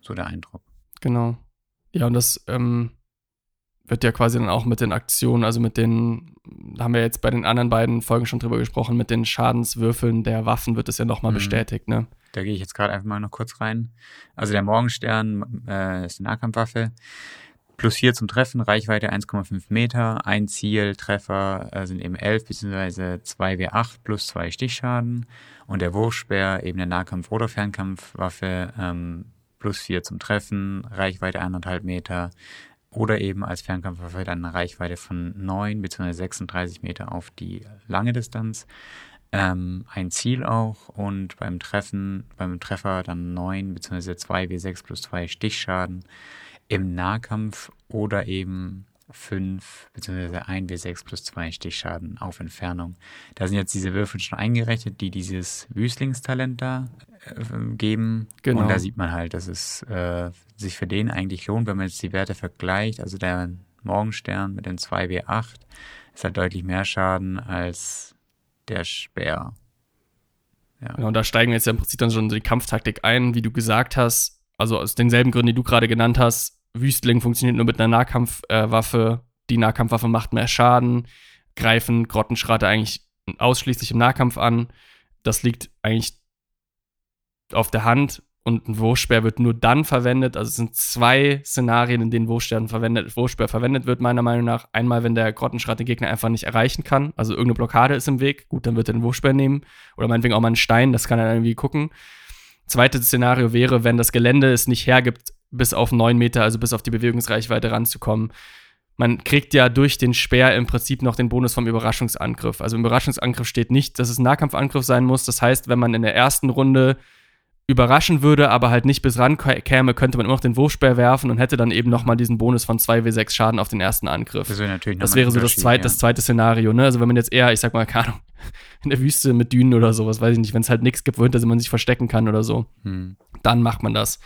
So der Eindruck. Genau. Ja, und das ähm, wird ja quasi dann auch mit den Aktionen, also mit den, da haben wir jetzt bei den anderen beiden Folgen schon drüber gesprochen, mit den Schadenswürfeln der Waffen wird es ja nochmal mhm. bestätigt, ne? Da gehe ich jetzt gerade einfach mal noch kurz rein. Also der Morgenstern äh, ist eine Nahkampfwaffe. Plus 4 zum Treffen, Reichweite 1,5 Meter. Ein Ziel, Treffer äh, sind eben 11 bzw. 2W8 plus 2 Stichschaden. Und der Wurfspeer, eben eine Nahkampf- oder Fernkampfwaffe, ähm, plus 4 zum Treffen, Reichweite 1,5 Meter. Oder eben als Fernkampfwaffe dann eine Reichweite von 9 bzw. 36 Meter auf die lange Distanz ähm, ein Ziel auch und beim Treffen, beim Treffer dann 9 bzw. 2 W6 plus 2 Stichschaden im Nahkampf oder eben 5 bzw. 1 W6 plus 2 Stichschaden auf Entfernung. Da sind jetzt diese Würfel schon eingerechnet, die dieses Wüstlingstalent da äh, geben. Genau. Und da sieht man halt, dass es äh, sich für den eigentlich lohnt, wenn man jetzt die Werte vergleicht. Also der Morgenstern mit den 2 W8 ist halt deutlich mehr Schaden als der Speer. Ja. Genau, da steigen wir jetzt ja im Prinzip dann schon die Kampftaktik ein, wie du gesagt hast. Also aus denselben Gründen, die du gerade genannt hast. Wüstling funktioniert nur mit einer Nahkampfwaffe. Äh, die Nahkampfwaffe macht mehr Schaden. Greifen Grottenschrate eigentlich ausschließlich im Nahkampf an. Das liegt eigentlich auf der Hand. Und ein Wurfspeer wird nur dann verwendet. Also es sind zwei Szenarien, in denen Wurfspeer verwendet, Wurfspeer verwendet wird, meiner Meinung nach. Einmal, wenn der Grottenschrat den Gegner einfach nicht erreichen kann. Also irgendeine Blockade ist im Weg. Gut, dann wird er den Wurfspeer nehmen. Oder meinetwegen auch mal einen Stein, das kann er dann irgendwie gucken. Zweites Szenario wäre, wenn das Gelände es nicht hergibt, bis auf neun Meter, also bis auf die Bewegungsreichweite ranzukommen. Man kriegt ja durch den Speer im Prinzip noch den Bonus vom Überraschungsangriff. Also im Überraschungsangriff steht nicht, dass es ein Nahkampfangriff sein muss. Das heißt, wenn man in der ersten Runde überraschen würde, aber halt nicht bis ran käme, könnte man immer noch den Wurfspeer werfen und hätte dann eben nochmal diesen Bonus von 2w6 Schaden auf den ersten Angriff. Das, wäre natürlich das wäre so das zweite, ja. das zweite Szenario, ne? Also wenn man jetzt eher, ich sag mal, keine Ahnung, in der Wüste mit Dünen oder sowas, weiß ich nicht, wenn es halt nichts gibt, wo hinter man sich verstecken kann oder so, hm. dann macht man das.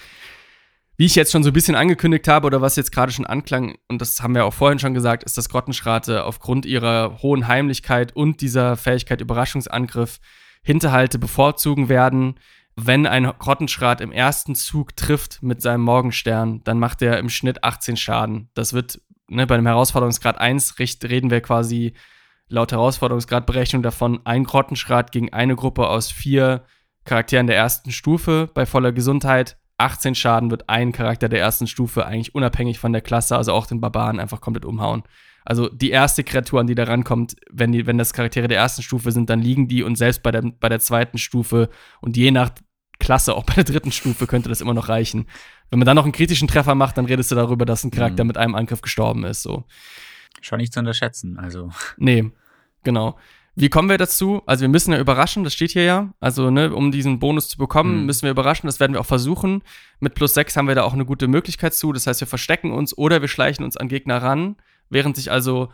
Wie ich jetzt schon so ein bisschen angekündigt habe oder was jetzt gerade schon anklang, und das haben wir auch vorhin schon gesagt, ist, dass Grottenschrate aufgrund ihrer hohen Heimlichkeit und dieser Fähigkeit Überraschungsangriff Hinterhalte bevorzugen werden wenn ein Grottenschrat im ersten Zug trifft mit seinem Morgenstern, dann macht er im Schnitt 18 Schaden. Das wird, ne, bei dem Herausforderungsgrad 1 reden wir quasi laut Herausforderungsgradberechnung davon, ein Grottenschrat gegen eine Gruppe aus vier Charakteren der ersten Stufe bei voller Gesundheit. 18 Schaden wird ein Charakter der ersten Stufe eigentlich unabhängig von der Klasse, also auch den Barbaren, einfach komplett umhauen. Also die erste Kreatur, an die da rankommt, wenn, die, wenn das Charaktere der ersten Stufe sind, dann liegen die und selbst bei der, bei der zweiten Stufe und je nach Klasse, auch bei der dritten Stufe, könnte das immer noch reichen. Wenn man dann noch einen kritischen Treffer macht, dann redest du darüber, dass ein Charakter mhm. mit einem Angriff gestorben ist. So. Schon nicht zu unterschätzen, also. Nee, genau. Wie kommen wir dazu? Also wir müssen ja überraschen, das steht hier ja. Also, ne, um diesen Bonus zu bekommen, mhm. müssen wir überraschen. Das werden wir auch versuchen. Mit plus 6 haben wir da auch eine gute Möglichkeit zu. Das heißt, wir verstecken uns oder wir schleichen uns an Gegner ran. Während sich also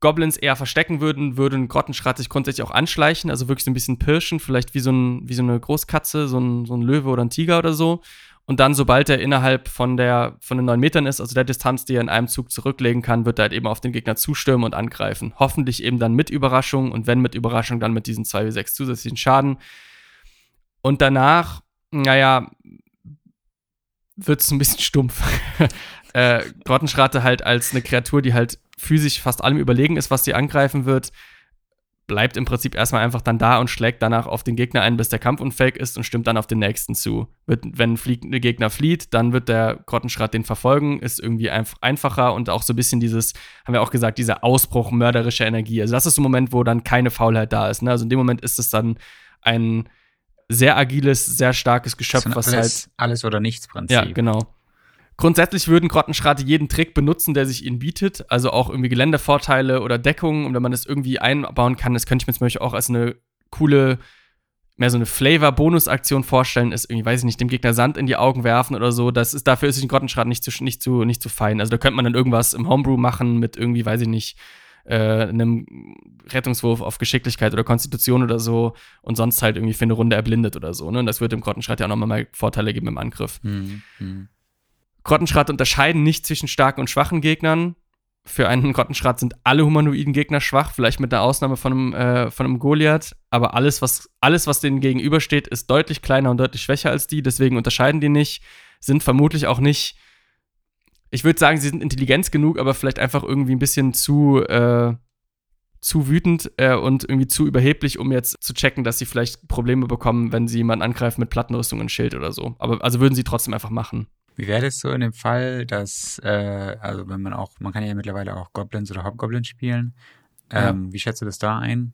Goblins eher verstecken würden, würden Grottenschrat sich grundsätzlich auch anschleichen, also wirklich so ein bisschen pirschen, vielleicht wie so, ein, wie so eine Großkatze, so ein, so ein Löwe oder ein Tiger oder so. Und dann, sobald er innerhalb von, der, von den neun Metern ist, also der Distanz, die er in einem Zug zurücklegen kann, wird er halt eben auf den Gegner zustürmen und angreifen. Hoffentlich eben dann mit Überraschung und wenn mit Überraschung, dann mit diesen 2 wie 6 zusätzlichen Schaden. Und danach, naja, wird es ein bisschen stumpf. äh, Grottenschrate halt als eine Kreatur, die halt physisch fast allem überlegen ist, was sie angreifen wird, bleibt im Prinzip erstmal einfach dann da und schlägt danach auf den Gegner ein, bis der Kampf unfähig ist und stimmt dann auf den nächsten zu. Wird, wenn ein Gegner flieht, dann wird der Grottenschrat den verfolgen, ist irgendwie einfach einfacher und auch so ein bisschen dieses, haben wir auch gesagt, dieser Ausbruch mörderischer Energie. Also das ist so ein Moment, wo dann keine Faulheit da ist. Ne? Also in dem Moment ist es dann ein sehr agiles, sehr starkes Geschöpf, was alles, halt. Alles oder nichts Prinzip. Ja, genau. Grundsätzlich würden Grottenschrate jeden Trick benutzen, der sich ihnen bietet. Also auch irgendwie Geländevorteile oder Deckungen. Und wenn man das irgendwie einbauen kann, das könnte ich mir zum Beispiel auch als eine coole, mehr so eine Flavor-Bonus-Aktion vorstellen, ist irgendwie, weiß ich nicht, dem Gegner Sand in die Augen werfen oder so. Das ist, dafür ist ein Grottenschrat nicht zu, nicht, zu, nicht zu fein. Also da könnte man dann irgendwas im Homebrew machen mit irgendwie, weiß ich nicht, äh, einem Rettungswurf auf Geschicklichkeit oder Konstitution oder so und sonst halt irgendwie für eine Runde erblindet oder so. Ne? Und das würde dem Grottenschrat ja auch nochmal Vorteile geben im Angriff. Mhm. Grottenschrat unterscheiden nicht zwischen starken und schwachen Gegnern. Für einen Grottenschrat sind alle humanoiden Gegner schwach, vielleicht mit der Ausnahme von einem, äh, von einem Goliath. Aber alles was, alles, was denen gegenübersteht, ist deutlich kleiner und deutlich schwächer als die. Deswegen unterscheiden die nicht. Sind vermutlich auch nicht. Ich würde sagen, sie sind intelligent genug, aber vielleicht einfach irgendwie ein bisschen zu, äh, zu wütend äh, und irgendwie zu überheblich, um jetzt zu checken, dass sie vielleicht Probleme bekommen, wenn sie jemanden angreifen mit Plattenrüstung und Schild oder so. Aber also würden sie trotzdem einfach machen. Wie wäre das so in dem Fall, dass, äh, also wenn man auch, man kann ja mittlerweile auch Goblins oder Hobgoblins spielen. Ähm, ja. Wie schätzt du das da ein?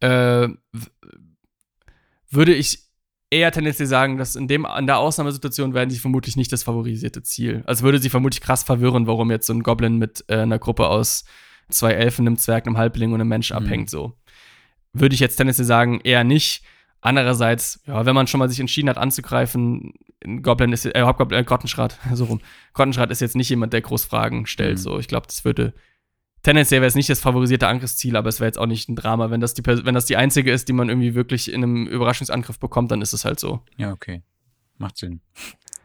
Äh, würde ich eher tendenziell sagen, dass in dem, an der Ausnahmesituation werden sie vermutlich nicht das favorisierte Ziel. Also würde sie vermutlich krass verwirren, warum jetzt so ein Goblin mit äh, einer Gruppe aus zwei Elfen, einem Zwerg, einem Halbling und einem Mensch mhm. abhängt, so. Würde ich jetzt tendenziell sagen, eher nicht. Andererseits, ja, wenn man schon mal sich entschieden hat anzugreifen, Goblin ist, äh, Hauptgoblin, äh, Grottenschrat, so rum. Grottenschrat ist jetzt nicht jemand, der groß Fragen stellt. Mhm. So, ich glaube, das würde tendenziell wäre es nicht das favorisierte Angriffsziel, aber es wäre jetzt auch nicht ein Drama. Wenn das, die, wenn das die einzige ist, die man irgendwie wirklich in einem Überraschungsangriff bekommt, dann ist es halt so. Ja, okay. Macht Sinn.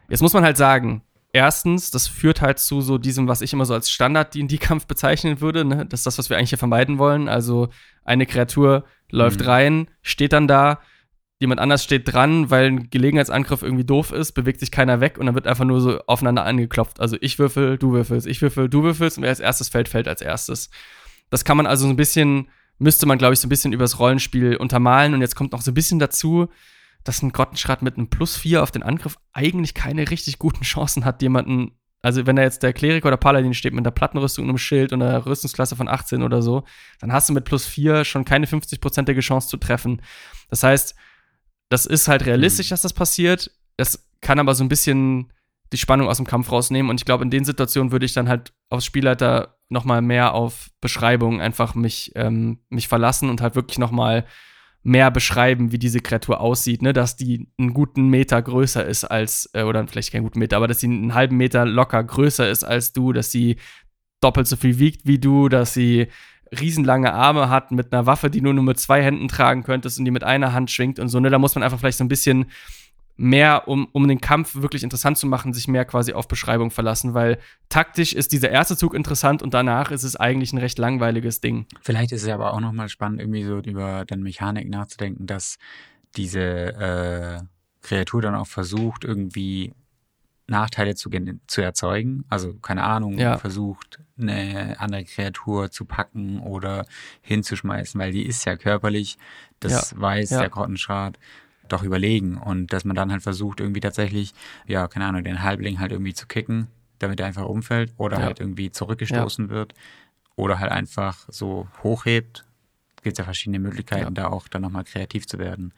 Jetzt muss man halt sagen, erstens, das führt halt zu so diesem, was ich immer so als Standard-D&D-Kampf bezeichnen würde. Ne? Das ist das, was wir eigentlich hier vermeiden wollen. Also eine Kreatur läuft mhm. rein, steht dann da, jemand anders steht dran, weil ein Gelegenheitsangriff irgendwie doof ist, bewegt sich keiner weg und dann wird einfach nur so aufeinander angeklopft. Also ich würfel, du würfelst, ich würfel, du würfelst und wer als erstes fällt, fällt als erstes. Das kann man also so ein bisschen, müsste man, glaube ich, so ein bisschen übers Rollenspiel untermalen und jetzt kommt noch so ein bisschen dazu, dass ein Grottenschrat mit einem Plus 4 auf den Angriff eigentlich keine richtig guten Chancen hat, jemanden also wenn da jetzt der Kleriker oder Paladin steht mit einer Plattenrüstung und einem Schild und einer Rüstungsklasse von 18 oder so, dann hast du mit plus 4 schon keine 50-prozentige Chance zu treffen. Das heißt, das ist halt realistisch, mhm. dass das passiert. Das kann aber so ein bisschen die Spannung aus dem Kampf rausnehmen. Und ich glaube, in den Situationen würde ich dann halt aufs Spielleiter noch mal mehr auf Beschreibung einfach mich, ähm, mich verlassen und halt wirklich noch mal mehr beschreiben, wie diese Kreatur aussieht, ne? dass die einen guten Meter größer ist als, äh, oder vielleicht keinen guten Meter, aber dass sie einen halben Meter locker größer ist als du, dass sie doppelt so viel wiegt wie du, dass sie riesenlange Arme hat mit einer Waffe, die du nur mit zwei Händen tragen könntest und die mit einer Hand schwingt und so, ne, da muss man einfach vielleicht so ein bisschen mehr, um, um den Kampf wirklich interessant zu machen, sich mehr quasi auf Beschreibung verlassen, weil taktisch ist dieser erste Zug interessant und danach ist es eigentlich ein recht langweiliges Ding. Vielleicht ist es aber auch nochmal spannend, irgendwie so über dann Mechanik nachzudenken, dass diese äh, Kreatur dann auch versucht, irgendwie Nachteile zu, zu erzeugen. Also, keine Ahnung, ja. versucht, eine andere Kreatur zu packen oder hinzuschmeißen, weil die ist ja körperlich, das ja. weiß ja. der Grottenschrat. doch überlegen und dass man dann halt versucht, irgendwie tatsächlich, ja, keine Ahnung, den Halbling halt irgendwie zu kicken, damit er einfach umfällt oder halt irgendwie zurückgestoßen wird oder halt einfach so hochhebt. Gibt es ja verschiedene Möglichkeiten, da auch dann nochmal kreativ zu werden.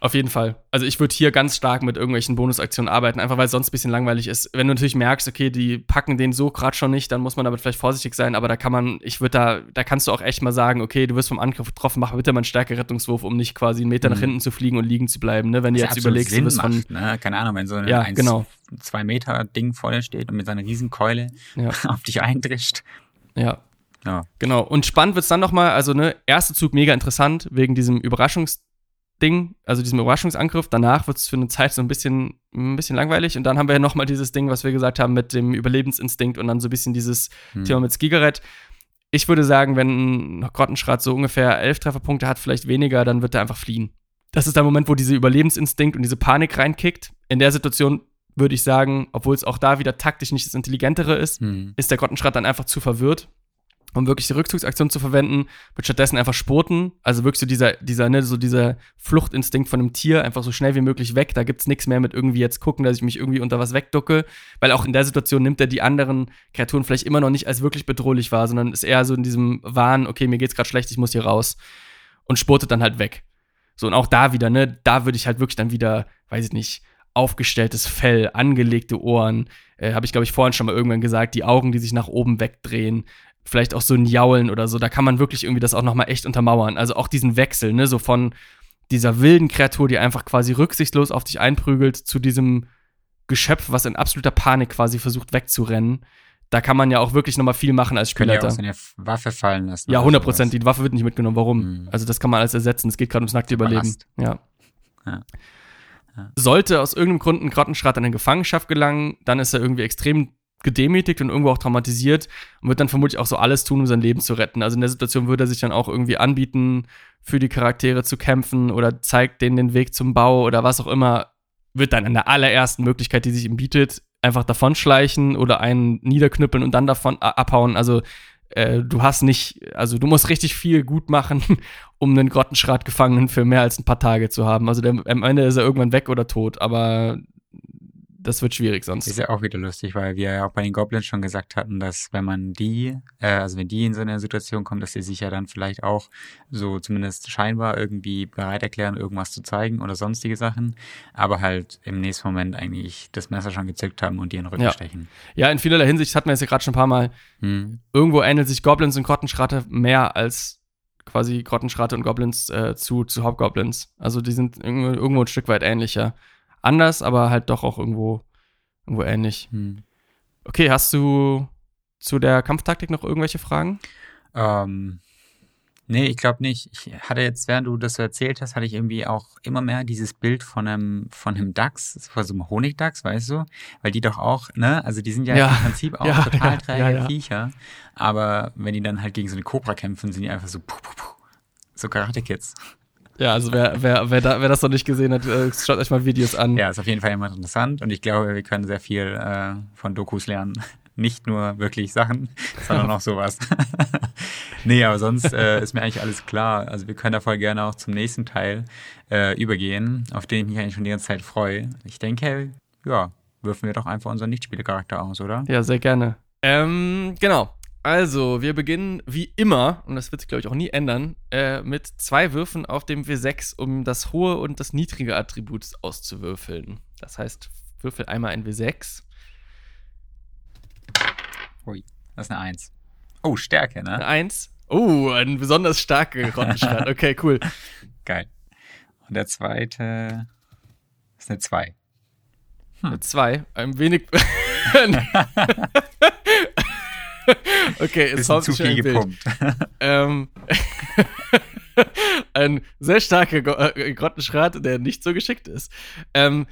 Auf jeden Fall. Also ich würde hier ganz stark mit irgendwelchen Bonusaktionen arbeiten, einfach weil es sonst ein bisschen langweilig ist. Wenn du natürlich merkst, okay, die packen den so gerade schon nicht, dann muss man damit vielleicht vorsichtig sein, aber da kann man, ich würde da, da kannst du auch echt mal sagen, okay, du wirst vom Angriff getroffen, mach bitte mal einen Stärke-Rettungswurf, um nicht quasi einen Meter nach Mhm. hinten zu fliegen und liegen zu bleiben, ne? Wenn du Was ja jetzt überlegst, Sinn du von. macht, ne? Keine Ahnung, wenn so ein Ja, genau. zwei Meter Ding vor dir steht und mit seiner Riesenkeule Ja. auf dich eindrischt. Ja, Ja. Genau. Und spannend wird es dann nochmal, also ne, erster Zug mega interessant wegen diesem Überraschungsding, also diesem Überraschungsangriff. Danach wird es für eine Zeit so ein bisschen, ein bisschen langweilig. Und dann haben wir ja nochmal dieses Ding, was wir gesagt haben mit dem Überlebensinstinkt und dann so ein bisschen dieses Hm. Thema mit Skigarett. Ich würde sagen, wenn ein Grottenschrat so ungefähr elf Trefferpunkte hat, vielleicht weniger, dann wird er einfach fliehen. Das ist der Moment, wo dieser Überlebensinstinkt und diese Panik reinkickt. In der Situation würde ich sagen, obwohl es auch da wieder taktisch nicht das Intelligentere ist, Hm. ist der Grottenschrat dann einfach zu verwirrt, um wirklich die Rückzugsaktion zu verwenden, wird stattdessen einfach spurten. Also wirklich so dieser, dieser, ne, so dieser Fluchtinstinkt von einem Tier, einfach so schnell wie möglich weg. Da gibt's nichts mehr mit irgendwie jetzt gucken, dass ich mich irgendwie unter was wegducke. Weil auch in der Situation nimmt er die anderen Kreaturen vielleicht immer noch nicht als wirklich bedrohlich wahr, sondern ist eher so in diesem Wahn, okay, mir geht's gerade schlecht, ich muss hier raus. Und spurtet dann halt weg. So, und auch da wieder, ne, da würde ich halt wirklich dann wieder, weiß ich nicht, aufgestelltes Fell, angelegte Ohren, äh, habe ich, glaube ich, vorhin schon mal irgendwann gesagt, die Augen, die sich nach oben wegdrehen, vielleicht auch so ein Jaulen oder so, da kann man wirklich irgendwie das auch nochmal echt untermauern. Also auch diesen Wechsel, ne, so von dieser wilden Kreatur, die einfach quasi rücksichtslos auf dich einprügelt, zu diesem Geschöpf, was in absoluter Panik quasi versucht wegzurennen. Da kann man ja auch wirklich nochmal viel machen als Können ja seine Waffe fallen lassen. Ja, oder 100 Prozent. Die Waffe wird nicht mitgenommen. Warum? Mhm. Also, das kann man alles ersetzen. Es geht gerade ums nackte Überleben. Ja. Ja. Sollte aus irgendeinem Grund ein Grottenschrat in eine Gefangenschaft gelangen, dann ist er irgendwie extrem gedemütigt und irgendwo auch traumatisiert und wird dann vermutlich auch so alles tun, um sein Leben zu retten. Also in der Situation würde er sich dann auch irgendwie anbieten, für die Charaktere zu kämpfen oder zeigt denen den Weg zum Bau oder was auch immer. Wird dann in der allerersten Möglichkeit, die sich ihm bietet, einfach davonschleichen oder einen niederknüppeln und dann davon a- abhauen. Also äh, du hast nicht, also du musst richtig viel gut machen, um einen Grottenschrat-Gefangenen für mehr als ein paar Tage zu haben. Also der, am Ende ist er irgendwann weg oder tot, aber das wird schwierig sonst. Ist ja auch wieder lustig, weil wir ja auch bei den Goblins schon gesagt hatten, dass wenn man die, äh, also wenn die in so eine Situation kommen, dass sie sich ja dann vielleicht auch so zumindest scheinbar irgendwie bereit erklären, irgendwas zu zeigen oder sonstige Sachen, aber halt im nächsten Moment eigentlich das Messer schon gezückt haben und die in den Rücken Ja. stechen. Ja, in vielerlei Hinsicht hatten wir jetzt ja gerade schon ein paar Mal. Hm. Irgendwo ähnelt sich Goblins und Grottenschrate mehr als quasi Grottenschrate und Goblins äh, zu, zu Hauptgoblins. Also die sind irgendwo, irgendwo ein Stück weit ähnlicher. Anders, aber halt doch auch irgendwo, irgendwo ähnlich. Hm. Okay, hast du zu der Kampftaktik noch irgendwelche Fragen? Ähm, nee, ich glaube nicht. Ich hatte jetzt, während du das so erzählt hast, hatte ich irgendwie auch immer mehr dieses Bild von einem, von einem Dachs, von so einem Honigdachs, weißt du? Weil die doch auch, ne, also die sind ja, Ja. im Prinzip auch Ja, total ja, träge. Viecher. Aber wenn die dann halt gegen so eine Cobra kämpfen, sind die einfach so, puh, puh, puh, so Karate-Kids. Ja, also wer, wer, wer, da, wer das noch nicht gesehen hat, äh, schaut euch mal Videos an. Ja, ist auf jeden Fall immer interessant und ich glaube, wir können sehr viel äh, von Dokus lernen. Nicht nur wirklich Sachen, sondern auch sowas. nee, aber sonst äh, ist mir eigentlich alles klar. Also wir können da voll gerne auch zum nächsten Teil äh, übergehen, auf den ich mich eigentlich schon die ganze Zeit freue. Ich denke, ja, würfen wir doch einfach unseren Nichtspielercharakter aus, oder? Ja, sehr gerne. Ähm, genau. Also, wir beginnen wie immer, und das wird sich, glaube ich, auch nie ändern, äh, mit zwei Würfen auf dem W6, um das hohe und das niedrige Attribut auszuwürfeln. Das heißt, würfel einmal ein W6. Ui, das ist eine Eins. Oh, Stärke, Eine ne? 1. Oh, ein besonders starker Rottenschrei. Okay, cool. Geil. Und der zweite ist eine Zwei. Eine 2. Ein wenig. okay, es haut zu viel gepumpt. Ähm, ein sehr starker äh, Grottenschrat, der nicht so geschickt ist. Ähm,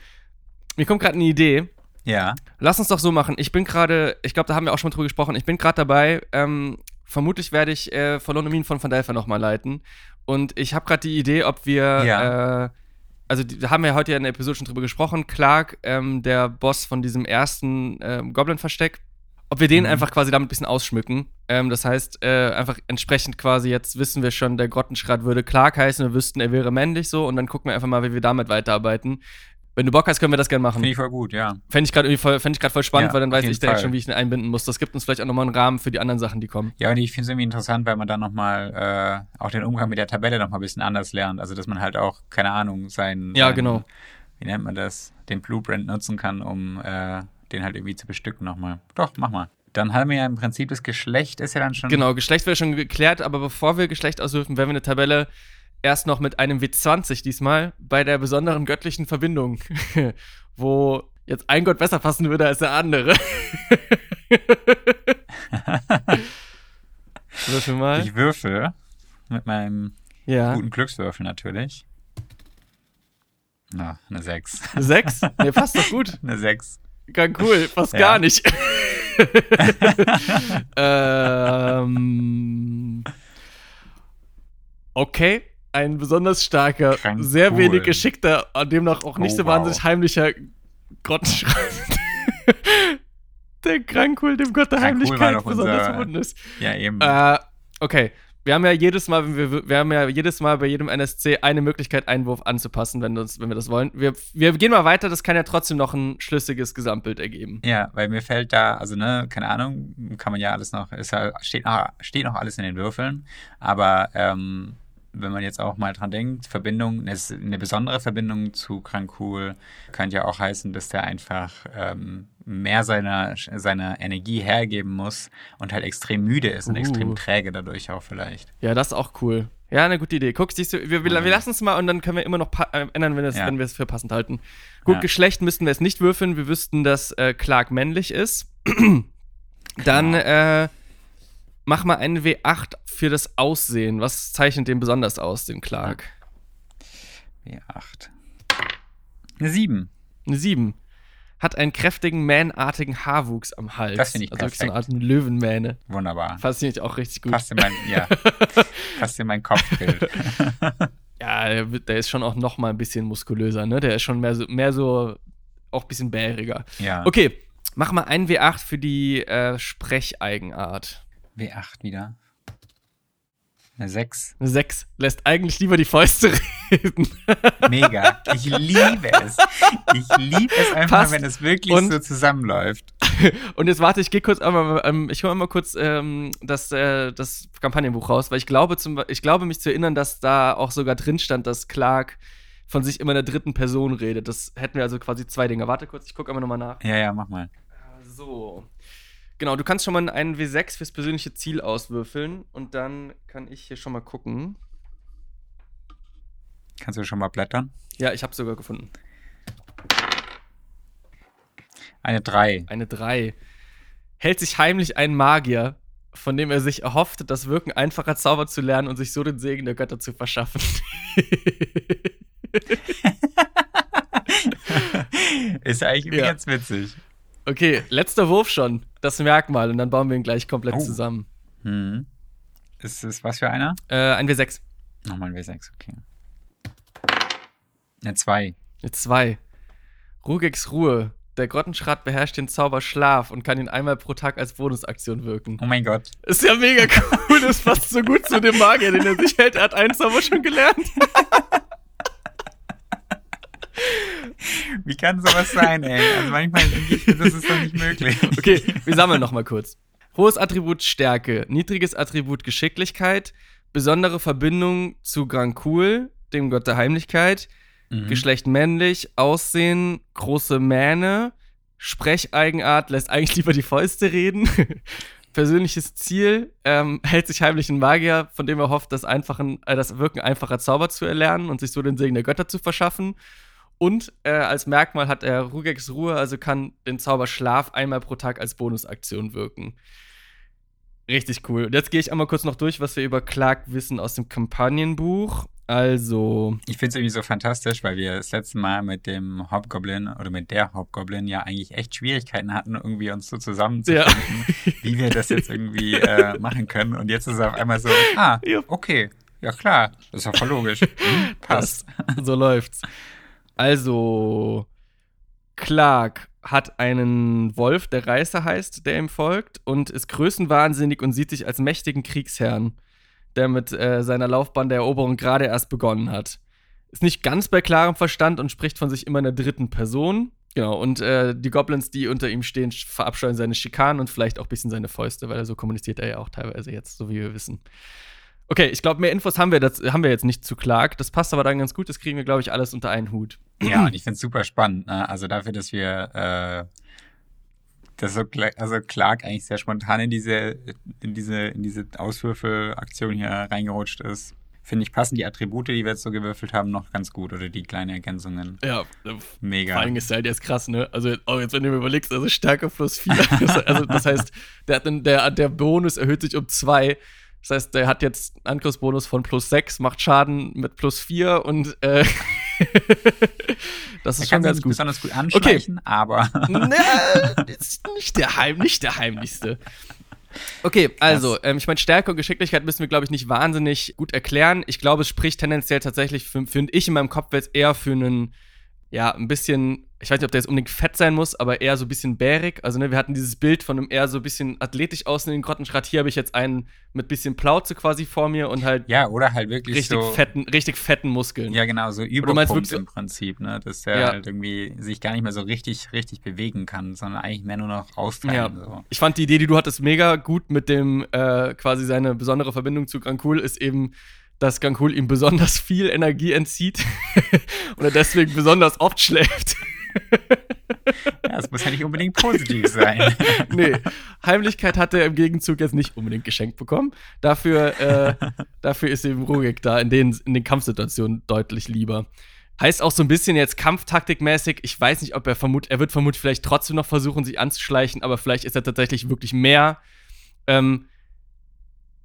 mir kommt gerade eine Idee. ja. Lass uns doch so machen. Ich bin gerade, ich glaube, da haben wir auch schon mal drüber gesprochen. Ich bin gerade dabei. Ähm, vermutlich werde ich äh, Verlorene Minen von Van Delfer nochmal leiten. Und ich habe gerade die Idee, ob wir, Ja. äh, also da haben wir heute ja in der Episode schon drüber gesprochen. Clark, ähm, der Boss von diesem ersten ähm, Goblin-Versteck, ob wir den Mhm. einfach quasi damit ein bisschen ausschmücken. Ähm, das heißt, äh, einfach entsprechend quasi, jetzt wissen wir schon, der Grottenschrat würde Clark heißen, wir wüssten, er wäre männlich so und dann gucken wir einfach mal, wie wir damit weiterarbeiten. Wenn du Bock hast, können wir das gerne machen. Finde ich voll gut, ja. Fände ich gerade voll, fänd ich grad voll spannend, Ja, weil dann weiß ich direkt schon, wie ich ihn einbinden muss. Das gibt uns vielleicht auch nochmal einen Rahmen für die anderen Sachen, die kommen. Ja, und ich finde es irgendwie interessant, weil man dann nochmal äh, auch den Umgang mit der Tabelle nochmal ein bisschen anders lernt. Also, dass man halt auch, keine Ahnung, sein, Ja, sein genau. wie nennt man das, den Blueprint nutzen kann, um äh, den halt irgendwie zu bestücken nochmal. Doch, mach mal. Dann haben wir ja im Prinzip das Geschlecht ist ja dann schon. Genau, Geschlecht wäre schon geklärt, aber bevor wir Geschlecht auswürfen, werden wir eine Tabelle erst noch mit einem W20 diesmal bei der besonderen göttlichen Verbindung, wo jetzt ein Gott besser passen würde als der andere. Würfel mal. Ich würfel mit meinem ja. guten Glückswürfel natürlich. Na, eine 6. Sechs? Nee, passt doch gut. Eine 6. Ganz cool, fast Ja. gar nicht. ähm, okay, ein besonders starker, Krank sehr cool. wenig geschickter, an dem noch auch nicht Oh, so wow. wahnsinnig heimlicher Grottenschrein. der Krankul, dem Gott der Krankul Heimlichkeit doch besonders verbunden ist. Ja, eben. Äh, okay. Wir haben ja jedes Mal, wir, wir haben ja jedes Mal bei jedem NSC eine Möglichkeit, Einwurf anzupassen, wenn, uns, wenn wir das wollen. Wir, wir gehen mal weiter, das kann ja trotzdem noch ein schlüssiges Gesamtbild ergeben. Ja, weil mir fällt da, also ne, keine Ahnung, kann man ja alles noch, ist ja, steht noch, steht noch alles in den Würfeln, aber ähm, wenn man jetzt auch mal dran denkt, Verbindung, eine besondere Verbindung zu Krankul kann ja auch heißen, dass der einfach ähm, mehr seiner, seiner Energie hergeben muss und halt extrem müde ist und Uh. extrem träge dadurch auch vielleicht. Ja, das ist auch cool. Ja, eine gute Idee. Guck, siehst du, wir, wir, wir lassen es mal und dann können wir immer noch äh, ändern, wenn, es, Ja. wenn wir es für passend halten. Gut, Ja. Geschlecht müssten wir es nicht würfeln. Wir wüssten, dass äh, Clark männlich ist. dann Genau. äh, mach mal einen W8 für das Aussehen. Was zeichnet den besonders aus, den Clark? W8. Eine 7. Eine 7. Hat einen kräftigen, mähnartigen Haarwuchs am Hals. Das finde ich Also wirklich so eine Art perfekt. Löwenmähne. Wunderbar. Fasziniert auch richtig gut. Passt in mein, ja, passt in mein Kopfbild. Ja, der, der ist schon auch noch mal ein bisschen muskulöser, ne? Der ist schon mehr so, mehr so auch ein bisschen bäriger. Ja. Okay, mach mal einen W8 für die äh, Sprecheigenart. W8 wieder. Eine 6. Eine 6 lässt eigentlich lieber die Fäuste reden. Mega. Ich liebe es. Ich liebe es einfach, Passt. wenn es wirklich Und- so zusammenläuft. Und jetzt warte, ich gehe kurz einmal, ähm, ich hole mal kurz ähm, das, äh, das Kampagnenbuch raus, weil ich glaube, zum, ich glaube mich zu erinnern, dass da auch sogar drin stand, dass Clark von sich immer in der dritten Person redet. Das hätten wir also quasi zwei Dinge. Warte kurz, ich gucke einmal nochmal nach. Ja, ja, mach mal. So. Genau, du kannst schon mal einen W6 fürs persönliche Ziel auswürfeln und dann kann ich hier schon mal gucken. Kannst du schon mal blättern? Ja, ich habe sogar gefunden. Eine 3. Eine 3. Hält sich heimlich ein Magier, von dem er sich erhofft, das Wirken einfacher Zauber zu lernen und sich so den Segen der Götter zu verschaffen. Ist eigentlich Ja. ganz witzig. okay, letzter Wurf schon. Das Merkmal und dann bauen wir ihn gleich komplett Oh. zusammen. Hm. Ist es was für einer? Äh, ein W6. Nochmal ein W6, okay. Eine 2. Eine 2. Rugex Ruhe. Der Grottenschrat beherrscht den Zauber Schlaf und kann ihn einmal pro Tag als Bonusaktion wirken. Oh mein Gott. Ist ja mega cool, das passt so gut zu dem Magier, den er sich hält. Er hat einen Zauber schon gelernt. Wie kann sowas sein, ey? Also manchmal denke ich, das ist doch nicht möglich. Okay, wir sammeln nochmal kurz. Hohes Attribut Stärke, niedriges Attribut Geschicklichkeit, besondere Verbindung zu Grankul, dem Gott der Heimlichkeit, Mhm. Geschlecht männlich, Aussehen, große Mähne, Sprecheigenart, lässt eigentlich lieber die Fäuste reden. Persönliches Ziel, ähm, hält sich heimlich ein Magier, von dem er hofft, das, einfachen, äh, das Wirken einfacher Zauber zu erlernen und sich so den Segen der Götter zu verschaffen. Und äh, als Merkmal hat er Rugex Ruhe, also kann den Zauber Schlaf einmal pro Tag als Bonusaktion wirken. Richtig cool. Und jetzt gehe ich einmal kurz noch durch, was wir über Clark wissen aus dem Kampagnenbuch. Also, Ich finde es irgendwie so fantastisch, weil wir das letzte Mal mit dem Hobgoblin oder mit der Hobgoblin ja eigentlich echt Schwierigkeiten hatten, irgendwie uns so zusammenzufinden, wie wir das jetzt irgendwie äh, machen können. Und jetzt ist es auf einmal so, ah, Ja. okay, ja klar, das ist ja voll logisch. Hm, passt. so läuft's. Also, Clark hat einen Wolf, der Reißer heißt, der ihm folgt und ist größenwahnsinnig und sieht sich als mächtigen Kriegsherrn, der mit äh, seiner Laufbahn der Eroberung gerade erst begonnen hat. Ist nicht ganz bei klarem Verstand und spricht von sich immer in der dritten Person. Genau, und äh, die Goblins, die unter ihm stehen, verabscheuen seine Schikanen und vielleicht auch ein bisschen seine Fäuste, weil er so kommuniziert er ja auch teilweise jetzt, so wie wir wissen. Okay, ich glaube, mehr Infos haben wir, das, haben wir jetzt nicht zu Clark. Das passt aber dann ganz gut. Das kriegen wir, glaube ich, alles unter einen Hut. Ja, und ich finde es super spannend. Ne? Also dafür, dass wir äh, das so also Clark eigentlich sehr spontan in diese, in diese, in diese Auswürfelaktion hier reingerutscht ist, finde ich, passen die Attribute, die wir jetzt so gewürfelt haben, noch ganz gut oder die kleinen Ergänzungen. Ja, mega. Vor allem ist halt jetzt krass, ne? Also, auch jetzt, wenn du mir überlegst, also Stärke plus 4. also, das heißt, der, der, der Bonus erhöht sich um 2 das heißt, der hat jetzt einen Angriffsbonus von plus 6, macht Schaden mit plus 4 und äh, das ist er schon ganz gut. besonders gut anschleichen, okay. aber. ne, ist nicht der, Heim, nicht der heimlichste. Okay, also, ähm, ich meine, Stärke und Geschicklichkeit müssen wir, glaube ich, nicht wahnsinnig gut erklären. Ich glaube, es spricht tendenziell tatsächlich, finde ich in meinem Kopf jetzt eher für einen, ja, ein bisschen ich weiß nicht, ob der jetzt unbedingt fett sein muss, aber eher so ein bisschen bärig. Also, ne, wir hatten dieses Bild von einem eher so ein bisschen athletisch aussehenden Grottenschrat. Hier habe ich jetzt einen mit bisschen Plauze quasi vor mir und halt. Ja, oder halt wirklich richtig so, fetten, richtig fetten Muskeln. Ja, genau, so Überpumpt im Prinzip, ne? Dass der ja. halt irgendwie sich gar nicht mehr so richtig, richtig bewegen kann, sondern eigentlich mehr nur noch austeilen. Ja. So. Ich fand die Idee, die du hattest, mega gut mit dem, äh, quasi seine besondere Verbindung zu Grankul ist eben dass Gankul ihm besonders viel Energie entzieht und er deswegen besonders oft schläft. Ja, das muss ja nicht unbedingt positiv sein. nee, Heimlichkeit hat er im Gegenzug jetzt nicht unbedingt geschenkt bekommen. Dafür, äh, dafür ist eben Rugek da in den, in den Kampfsituationen deutlich lieber. Heißt auch so ein bisschen jetzt kampftaktikmäßig, ich weiß nicht, ob er vermutet, er wird vermutlich vielleicht trotzdem noch versuchen, sich anzuschleichen, aber vielleicht ist er tatsächlich wirklich mehr ähm,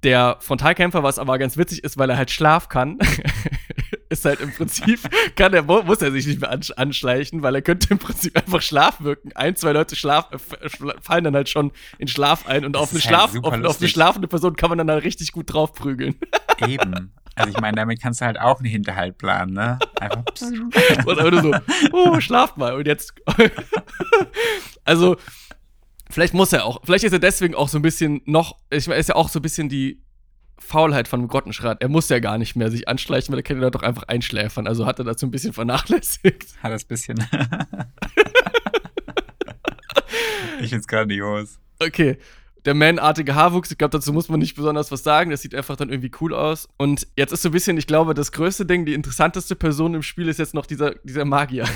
der Frontalkämpfer, was aber ganz witzig ist, weil er halt Schlaf kann. ist halt im Prinzip, kann er, muss er sich nicht mehr anschleichen, weil er könnte im Prinzip einfach Schlaf wirken. Ein, zwei Leute schlaf, äh, fallen dann halt schon in Schlaf ein und auf eine, halt Schlaf, auf, auf, eine schlafende Person kann man dann halt richtig gut drauf prügeln. Eben. Also ich meine, damit kannst du halt auch einen Hinterhalt planen, ne? Einfach pss. Oder so, oh, schlaf mal. Und jetzt. also, vielleicht muss er auch, vielleicht ist er deswegen auch so ein bisschen noch, ich meine, ist ja auch so ein bisschen die Faulheit von einem Grottenschrat. Er muss ja gar nicht mehr sich anschleichen, weil er kann ja doch einfach einschläfern. Also hat er dazu ein bisschen vernachlässigt. Hat ein bisschen. ich find's grandios. Okay. Der manartige Haarwuchs, ich glaube, dazu muss man nicht besonders was sagen. Das sieht einfach dann irgendwie cool aus. Und jetzt ist so ein bisschen, ich glaube, das größte Ding, die interessanteste Person im Spiel ist jetzt noch dieser, dieser Magier.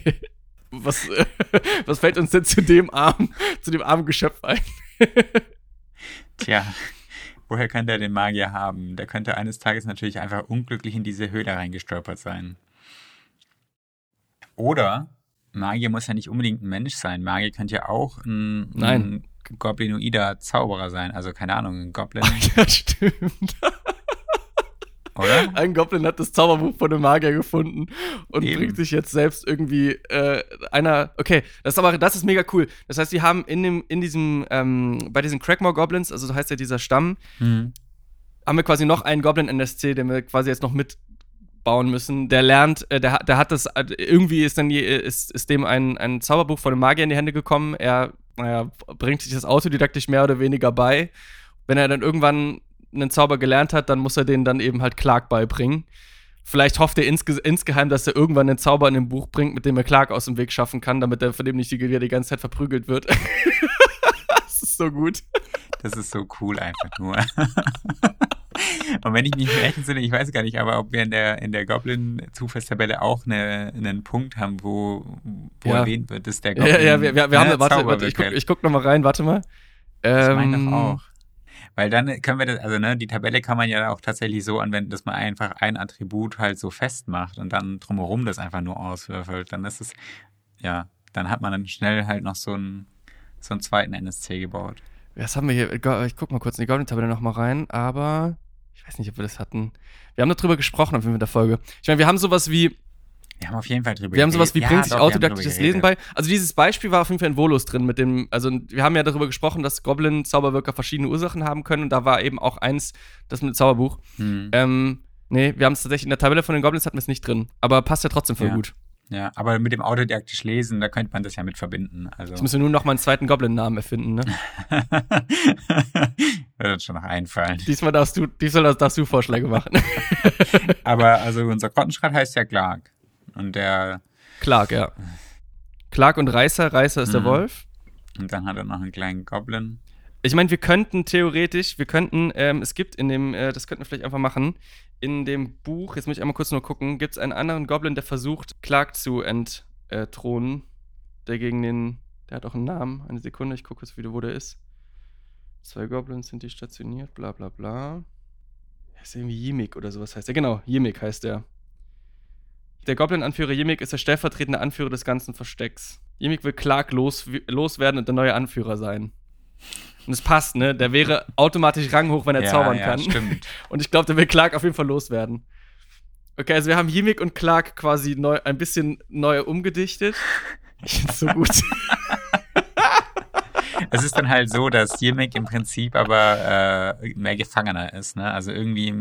was, was fällt uns denn zu dem armen, zu dem armen Geschöpf ein? Tja, Woher könnte er den Magier haben? Der könnte eines Tages natürlich einfach unglücklich in diese Höhle reingestolpert sein. Oder Magier muss ja nicht unbedingt ein Mensch sein. Magier könnte ja auch ein, Nein. ein Goblinoider Zauberer sein. Also keine Ahnung, ein Goblin. ja, stimmt. Oder? Ein Goblin hat das Zauberbuch von einem Magier gefunden und Eben. bringt sich jetzt selbst irgendwie äh, einer. Okay, das ist aber das ist mega cool. Das heißt, die haben in dem in diesem ähm, bei diesen Crackmore Goblins, also so heißt ja dieser Stamm, mhm. haben wir quasi noch einen Goblin NSC, den wir quasi jetzt noch mitbauen müssen. Der lernt, äh, der, der hat das äh, irgendwie ist dann ist, ist dem ein, ein Zauberbuch von einem Magier in die Hände gekommen. Er naja, bringt sich das autodidaktisch mehr oder weniger bei. Wenn er dann irgendwann einen Zauber gelernt hat, dann muss er den dann eben halt Clark beibringen. Vielleicht hofft er insge insgeheim, dass er irgendwann einen Zauber in dem Buch bringt, mit dem er Clark aus dem Weg schaffen kann, damit er von dem nicht die, die ganze Zeit verprügelt wird. das ist so gut. Das ist so cool einfach nur. Und wenn ich mich recht entsinne, ich weiß gar nicht, aber ob wir in der, in der Goblin-Zufallstabelle auch eine, einen Punkt haben, wo, wo ja. erwähnt wird, dass der Goblin. Ja, ja, wir, wir, wir haben, warte, warte, ich guck, ich guck nochmal rein, warte mal. Ähm, ich meine auch. Weil dann können wir das, also ne, die Tabelle kann man ja auch tatsächlich so anwenden, dass man einfach ein Attribut halt so festmacht und dann drumherum das einfach nur auswürfelt. Dann ist es, ja, dann hat man dann schnell halt noch so einen, so einen zweiten NSC gebaut. Was haben wir hier? Ich guck mal kurz in die Goblin-Tabelle nochmal rein, aber ich weiß nicht, ob wir das hatten. Wir haben darüber gesprochen auf jeden Fall in der Folge. Ich meine, wir haben sowas wie wir haben auf jeden Fall drüber Wir haben sowas wie ja, bringt sich autodidaktisches Lesen bei. Also dieses Beispiel war auf jeden Fall in Volus drin mit dem, also wir haben ja darüber gesprochen, dass Goblin-Zauberwirker verschiedene Ursachen haben können und da war eben auch eins, das mit dem Zauberbuch. Hm. Ähm, nee, wir haben es tatsächlich in der Tabelle von den Goblins hatten wir es nicht drin, aber passt ja trotzdem voll ja. gut. Ja, aber mit dem autodidaktisch lesen, da könnte man das ja mit verbinden. Also. Jetzt müssen wir nur noch mal einen zweiten Goblin-Namen erfinden, ne? Wird schon noch einfallen. Diesmal darfst du, diesmal darfst du Vorschläge machen. aber also unser Grottenschrat heißt ja Clark. Und der. Clark, ja. Clark und Reißer. Reißer ist mhm. der Wolf. Und dann hat er noch einen kleinen Goblin. Ich meine, wir könnten theoretisch, wir könnten, ähm, es gibt in dem, äh, das könnten wir vielleicht einfach machen, in dem Buch, jetzt muss ich einmal kurz nur gucken, gibt es einen anderen Goblin, der versucht, Clark zu entthronen. Der gegen den, der hat auch einen Namen. Eine Sekunde, ich gucke jetzt wieder, wo der ist. Zwei Goblins sind die stationiert, bla bla bla. Er ist irgendwie Yimik oder sowas heißt er. Genau, Yimik heißt der. Der Goblin-Anführer Yimik ist der stellvertretende Anführer des ganzen Verstecks. Yimik will Clark los, loswerden und der neue Anführer sein. Und es passt, ne? Der wäre automatisch ranghoch, wenn er ja, zaubern ja, kann. Stimmt. Und ich glaube, der will Clark auf jeden Fall loswerden. Okay, also wir haben Yimik und Clark quasi neu, ein bisschen neu umgedichtet. Ich finde es so gut. es ist dann halt so, dass Yimik im Prinzip aber äh, mehr Gefangener ist, ne? Also irgendwie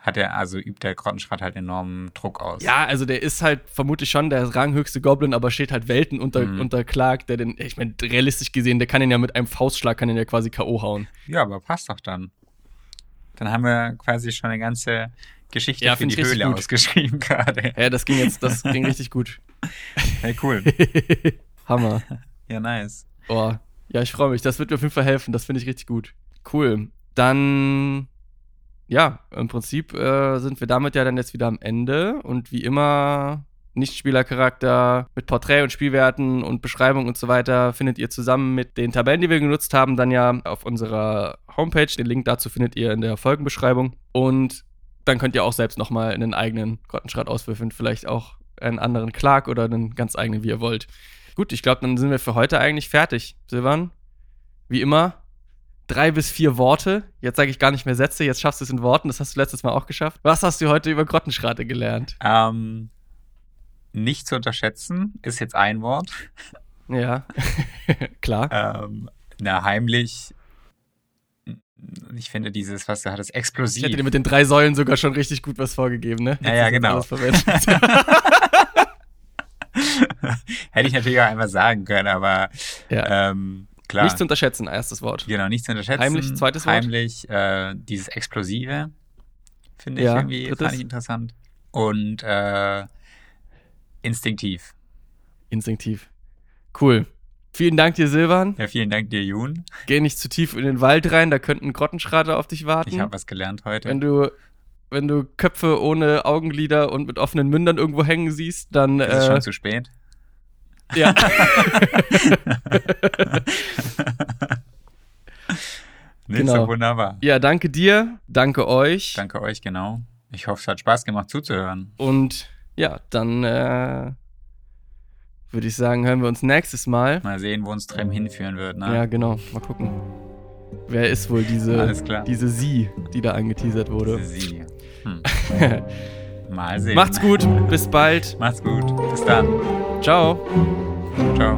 hat er, also übt der Grottenschrat halt enormen Druck aus. Ja, also der ist halt vermutlich schon der ranghöchste Goblin, aber steht halt Welten unter, mhm. unter Clark, der den, ich meine, realistisch gesehen, der kann ihn ja mit einem Faustschlag, kann ihn ja quasi K.O. hauen. Ja, aber passt doch dann. Dann haben wir quasi schon eine ganze Geschichte ja, für die Höhle gut. ausgeschrieben gerade. Ja, das ging jetzt, das ging richtig gut. Hey, cool. Hammer. Ja, nice. Boah, ja, ich freue mich. Das wird mir auf jeden Fall helfen. Das finde ich richtig gut. Cool. Dann, ja, im Prinzip äh, sind wir damit ja dann jetzt wieder am Ende. Und wie immer, Nichtspielercharakter mit Porträt und Spielwerten und Beschreibung und so weiter findet ihr zusammen mit den Tabellen, die wir genutzt haben, dann ja auf unserer Homepage. Den Link dazu findet ihr in der Folgenbeschreibung. Und dann könnt ihr auch selbst nochmal einen eigenen Grottenschrat auswürfeln. Vielleicht auch einen anderen Clark oder einen ganz eigenen, wie ihr wollt. Gut, ich glaube, dann sind wir für heute eigentlich fertig. Silvan, wie immer, drei bis vier Worte. Jetzt sage ich gar nicht mehr Sätze, jetzt schaffst du es in Worten. Das hast du letztes Mal auch geschafft. Was hast du heute über Grottenschrate gelernt? Ähm, nicht zu unterschätzen ist jetzt ein Wort. Ja, klar. Ähm, na, heimlich. Ich finde dieses, was du hattest, explosiv. Ich hätte dir mit den drei Säulen sogar schon richtig gut was vorgegeben, ne? Ja, ja, genau. Hätte ich natürlich auch einmal sagen können, aber ja. ähm, klar. Nicht zu unterschätzen, erstes Wort. Genau, nicht zu unterschätzen. Heimlich, zweites Wort. Heimlich, äh, dieses Explosive finde ich ja, irgendwie drittes. fand ich interessant. Und äh, instinktiv. Instinktiv. Cool. Vielen Dank dir, Silvan. Ja, vielen Dank dir, Jun. Geh nicht zu tief in den Wald rein, da könnten Grottenschrater auf dich warten. Ich habe was gelernt heute. Wenn du wenn du Köpfe ohne Augenlider und mit offenen Mündern irgendwo hängen siehst, dann. Ist es äh, schon zu spät? Ja. nee, genau. Ist wunderbar. Ja, danke dir, danke euch. Danke euch, genau. Ich hoffe, es hat Spaß gemacht zuzuhören. Und ja, dann äh, würde ich sagen, hören wir uns nächstes Mal. Mal sehen, wo uns Trem hinführen wird. Ne? Ja, genau. Mal gucken. Wer ist wohl diese, diese Sie, die da angeteasert wurde? Diese Sie. Hm. Mal sehen. Macht's gut. Bis bald. Macht's gut. Bis dann. Ciao. Ciao.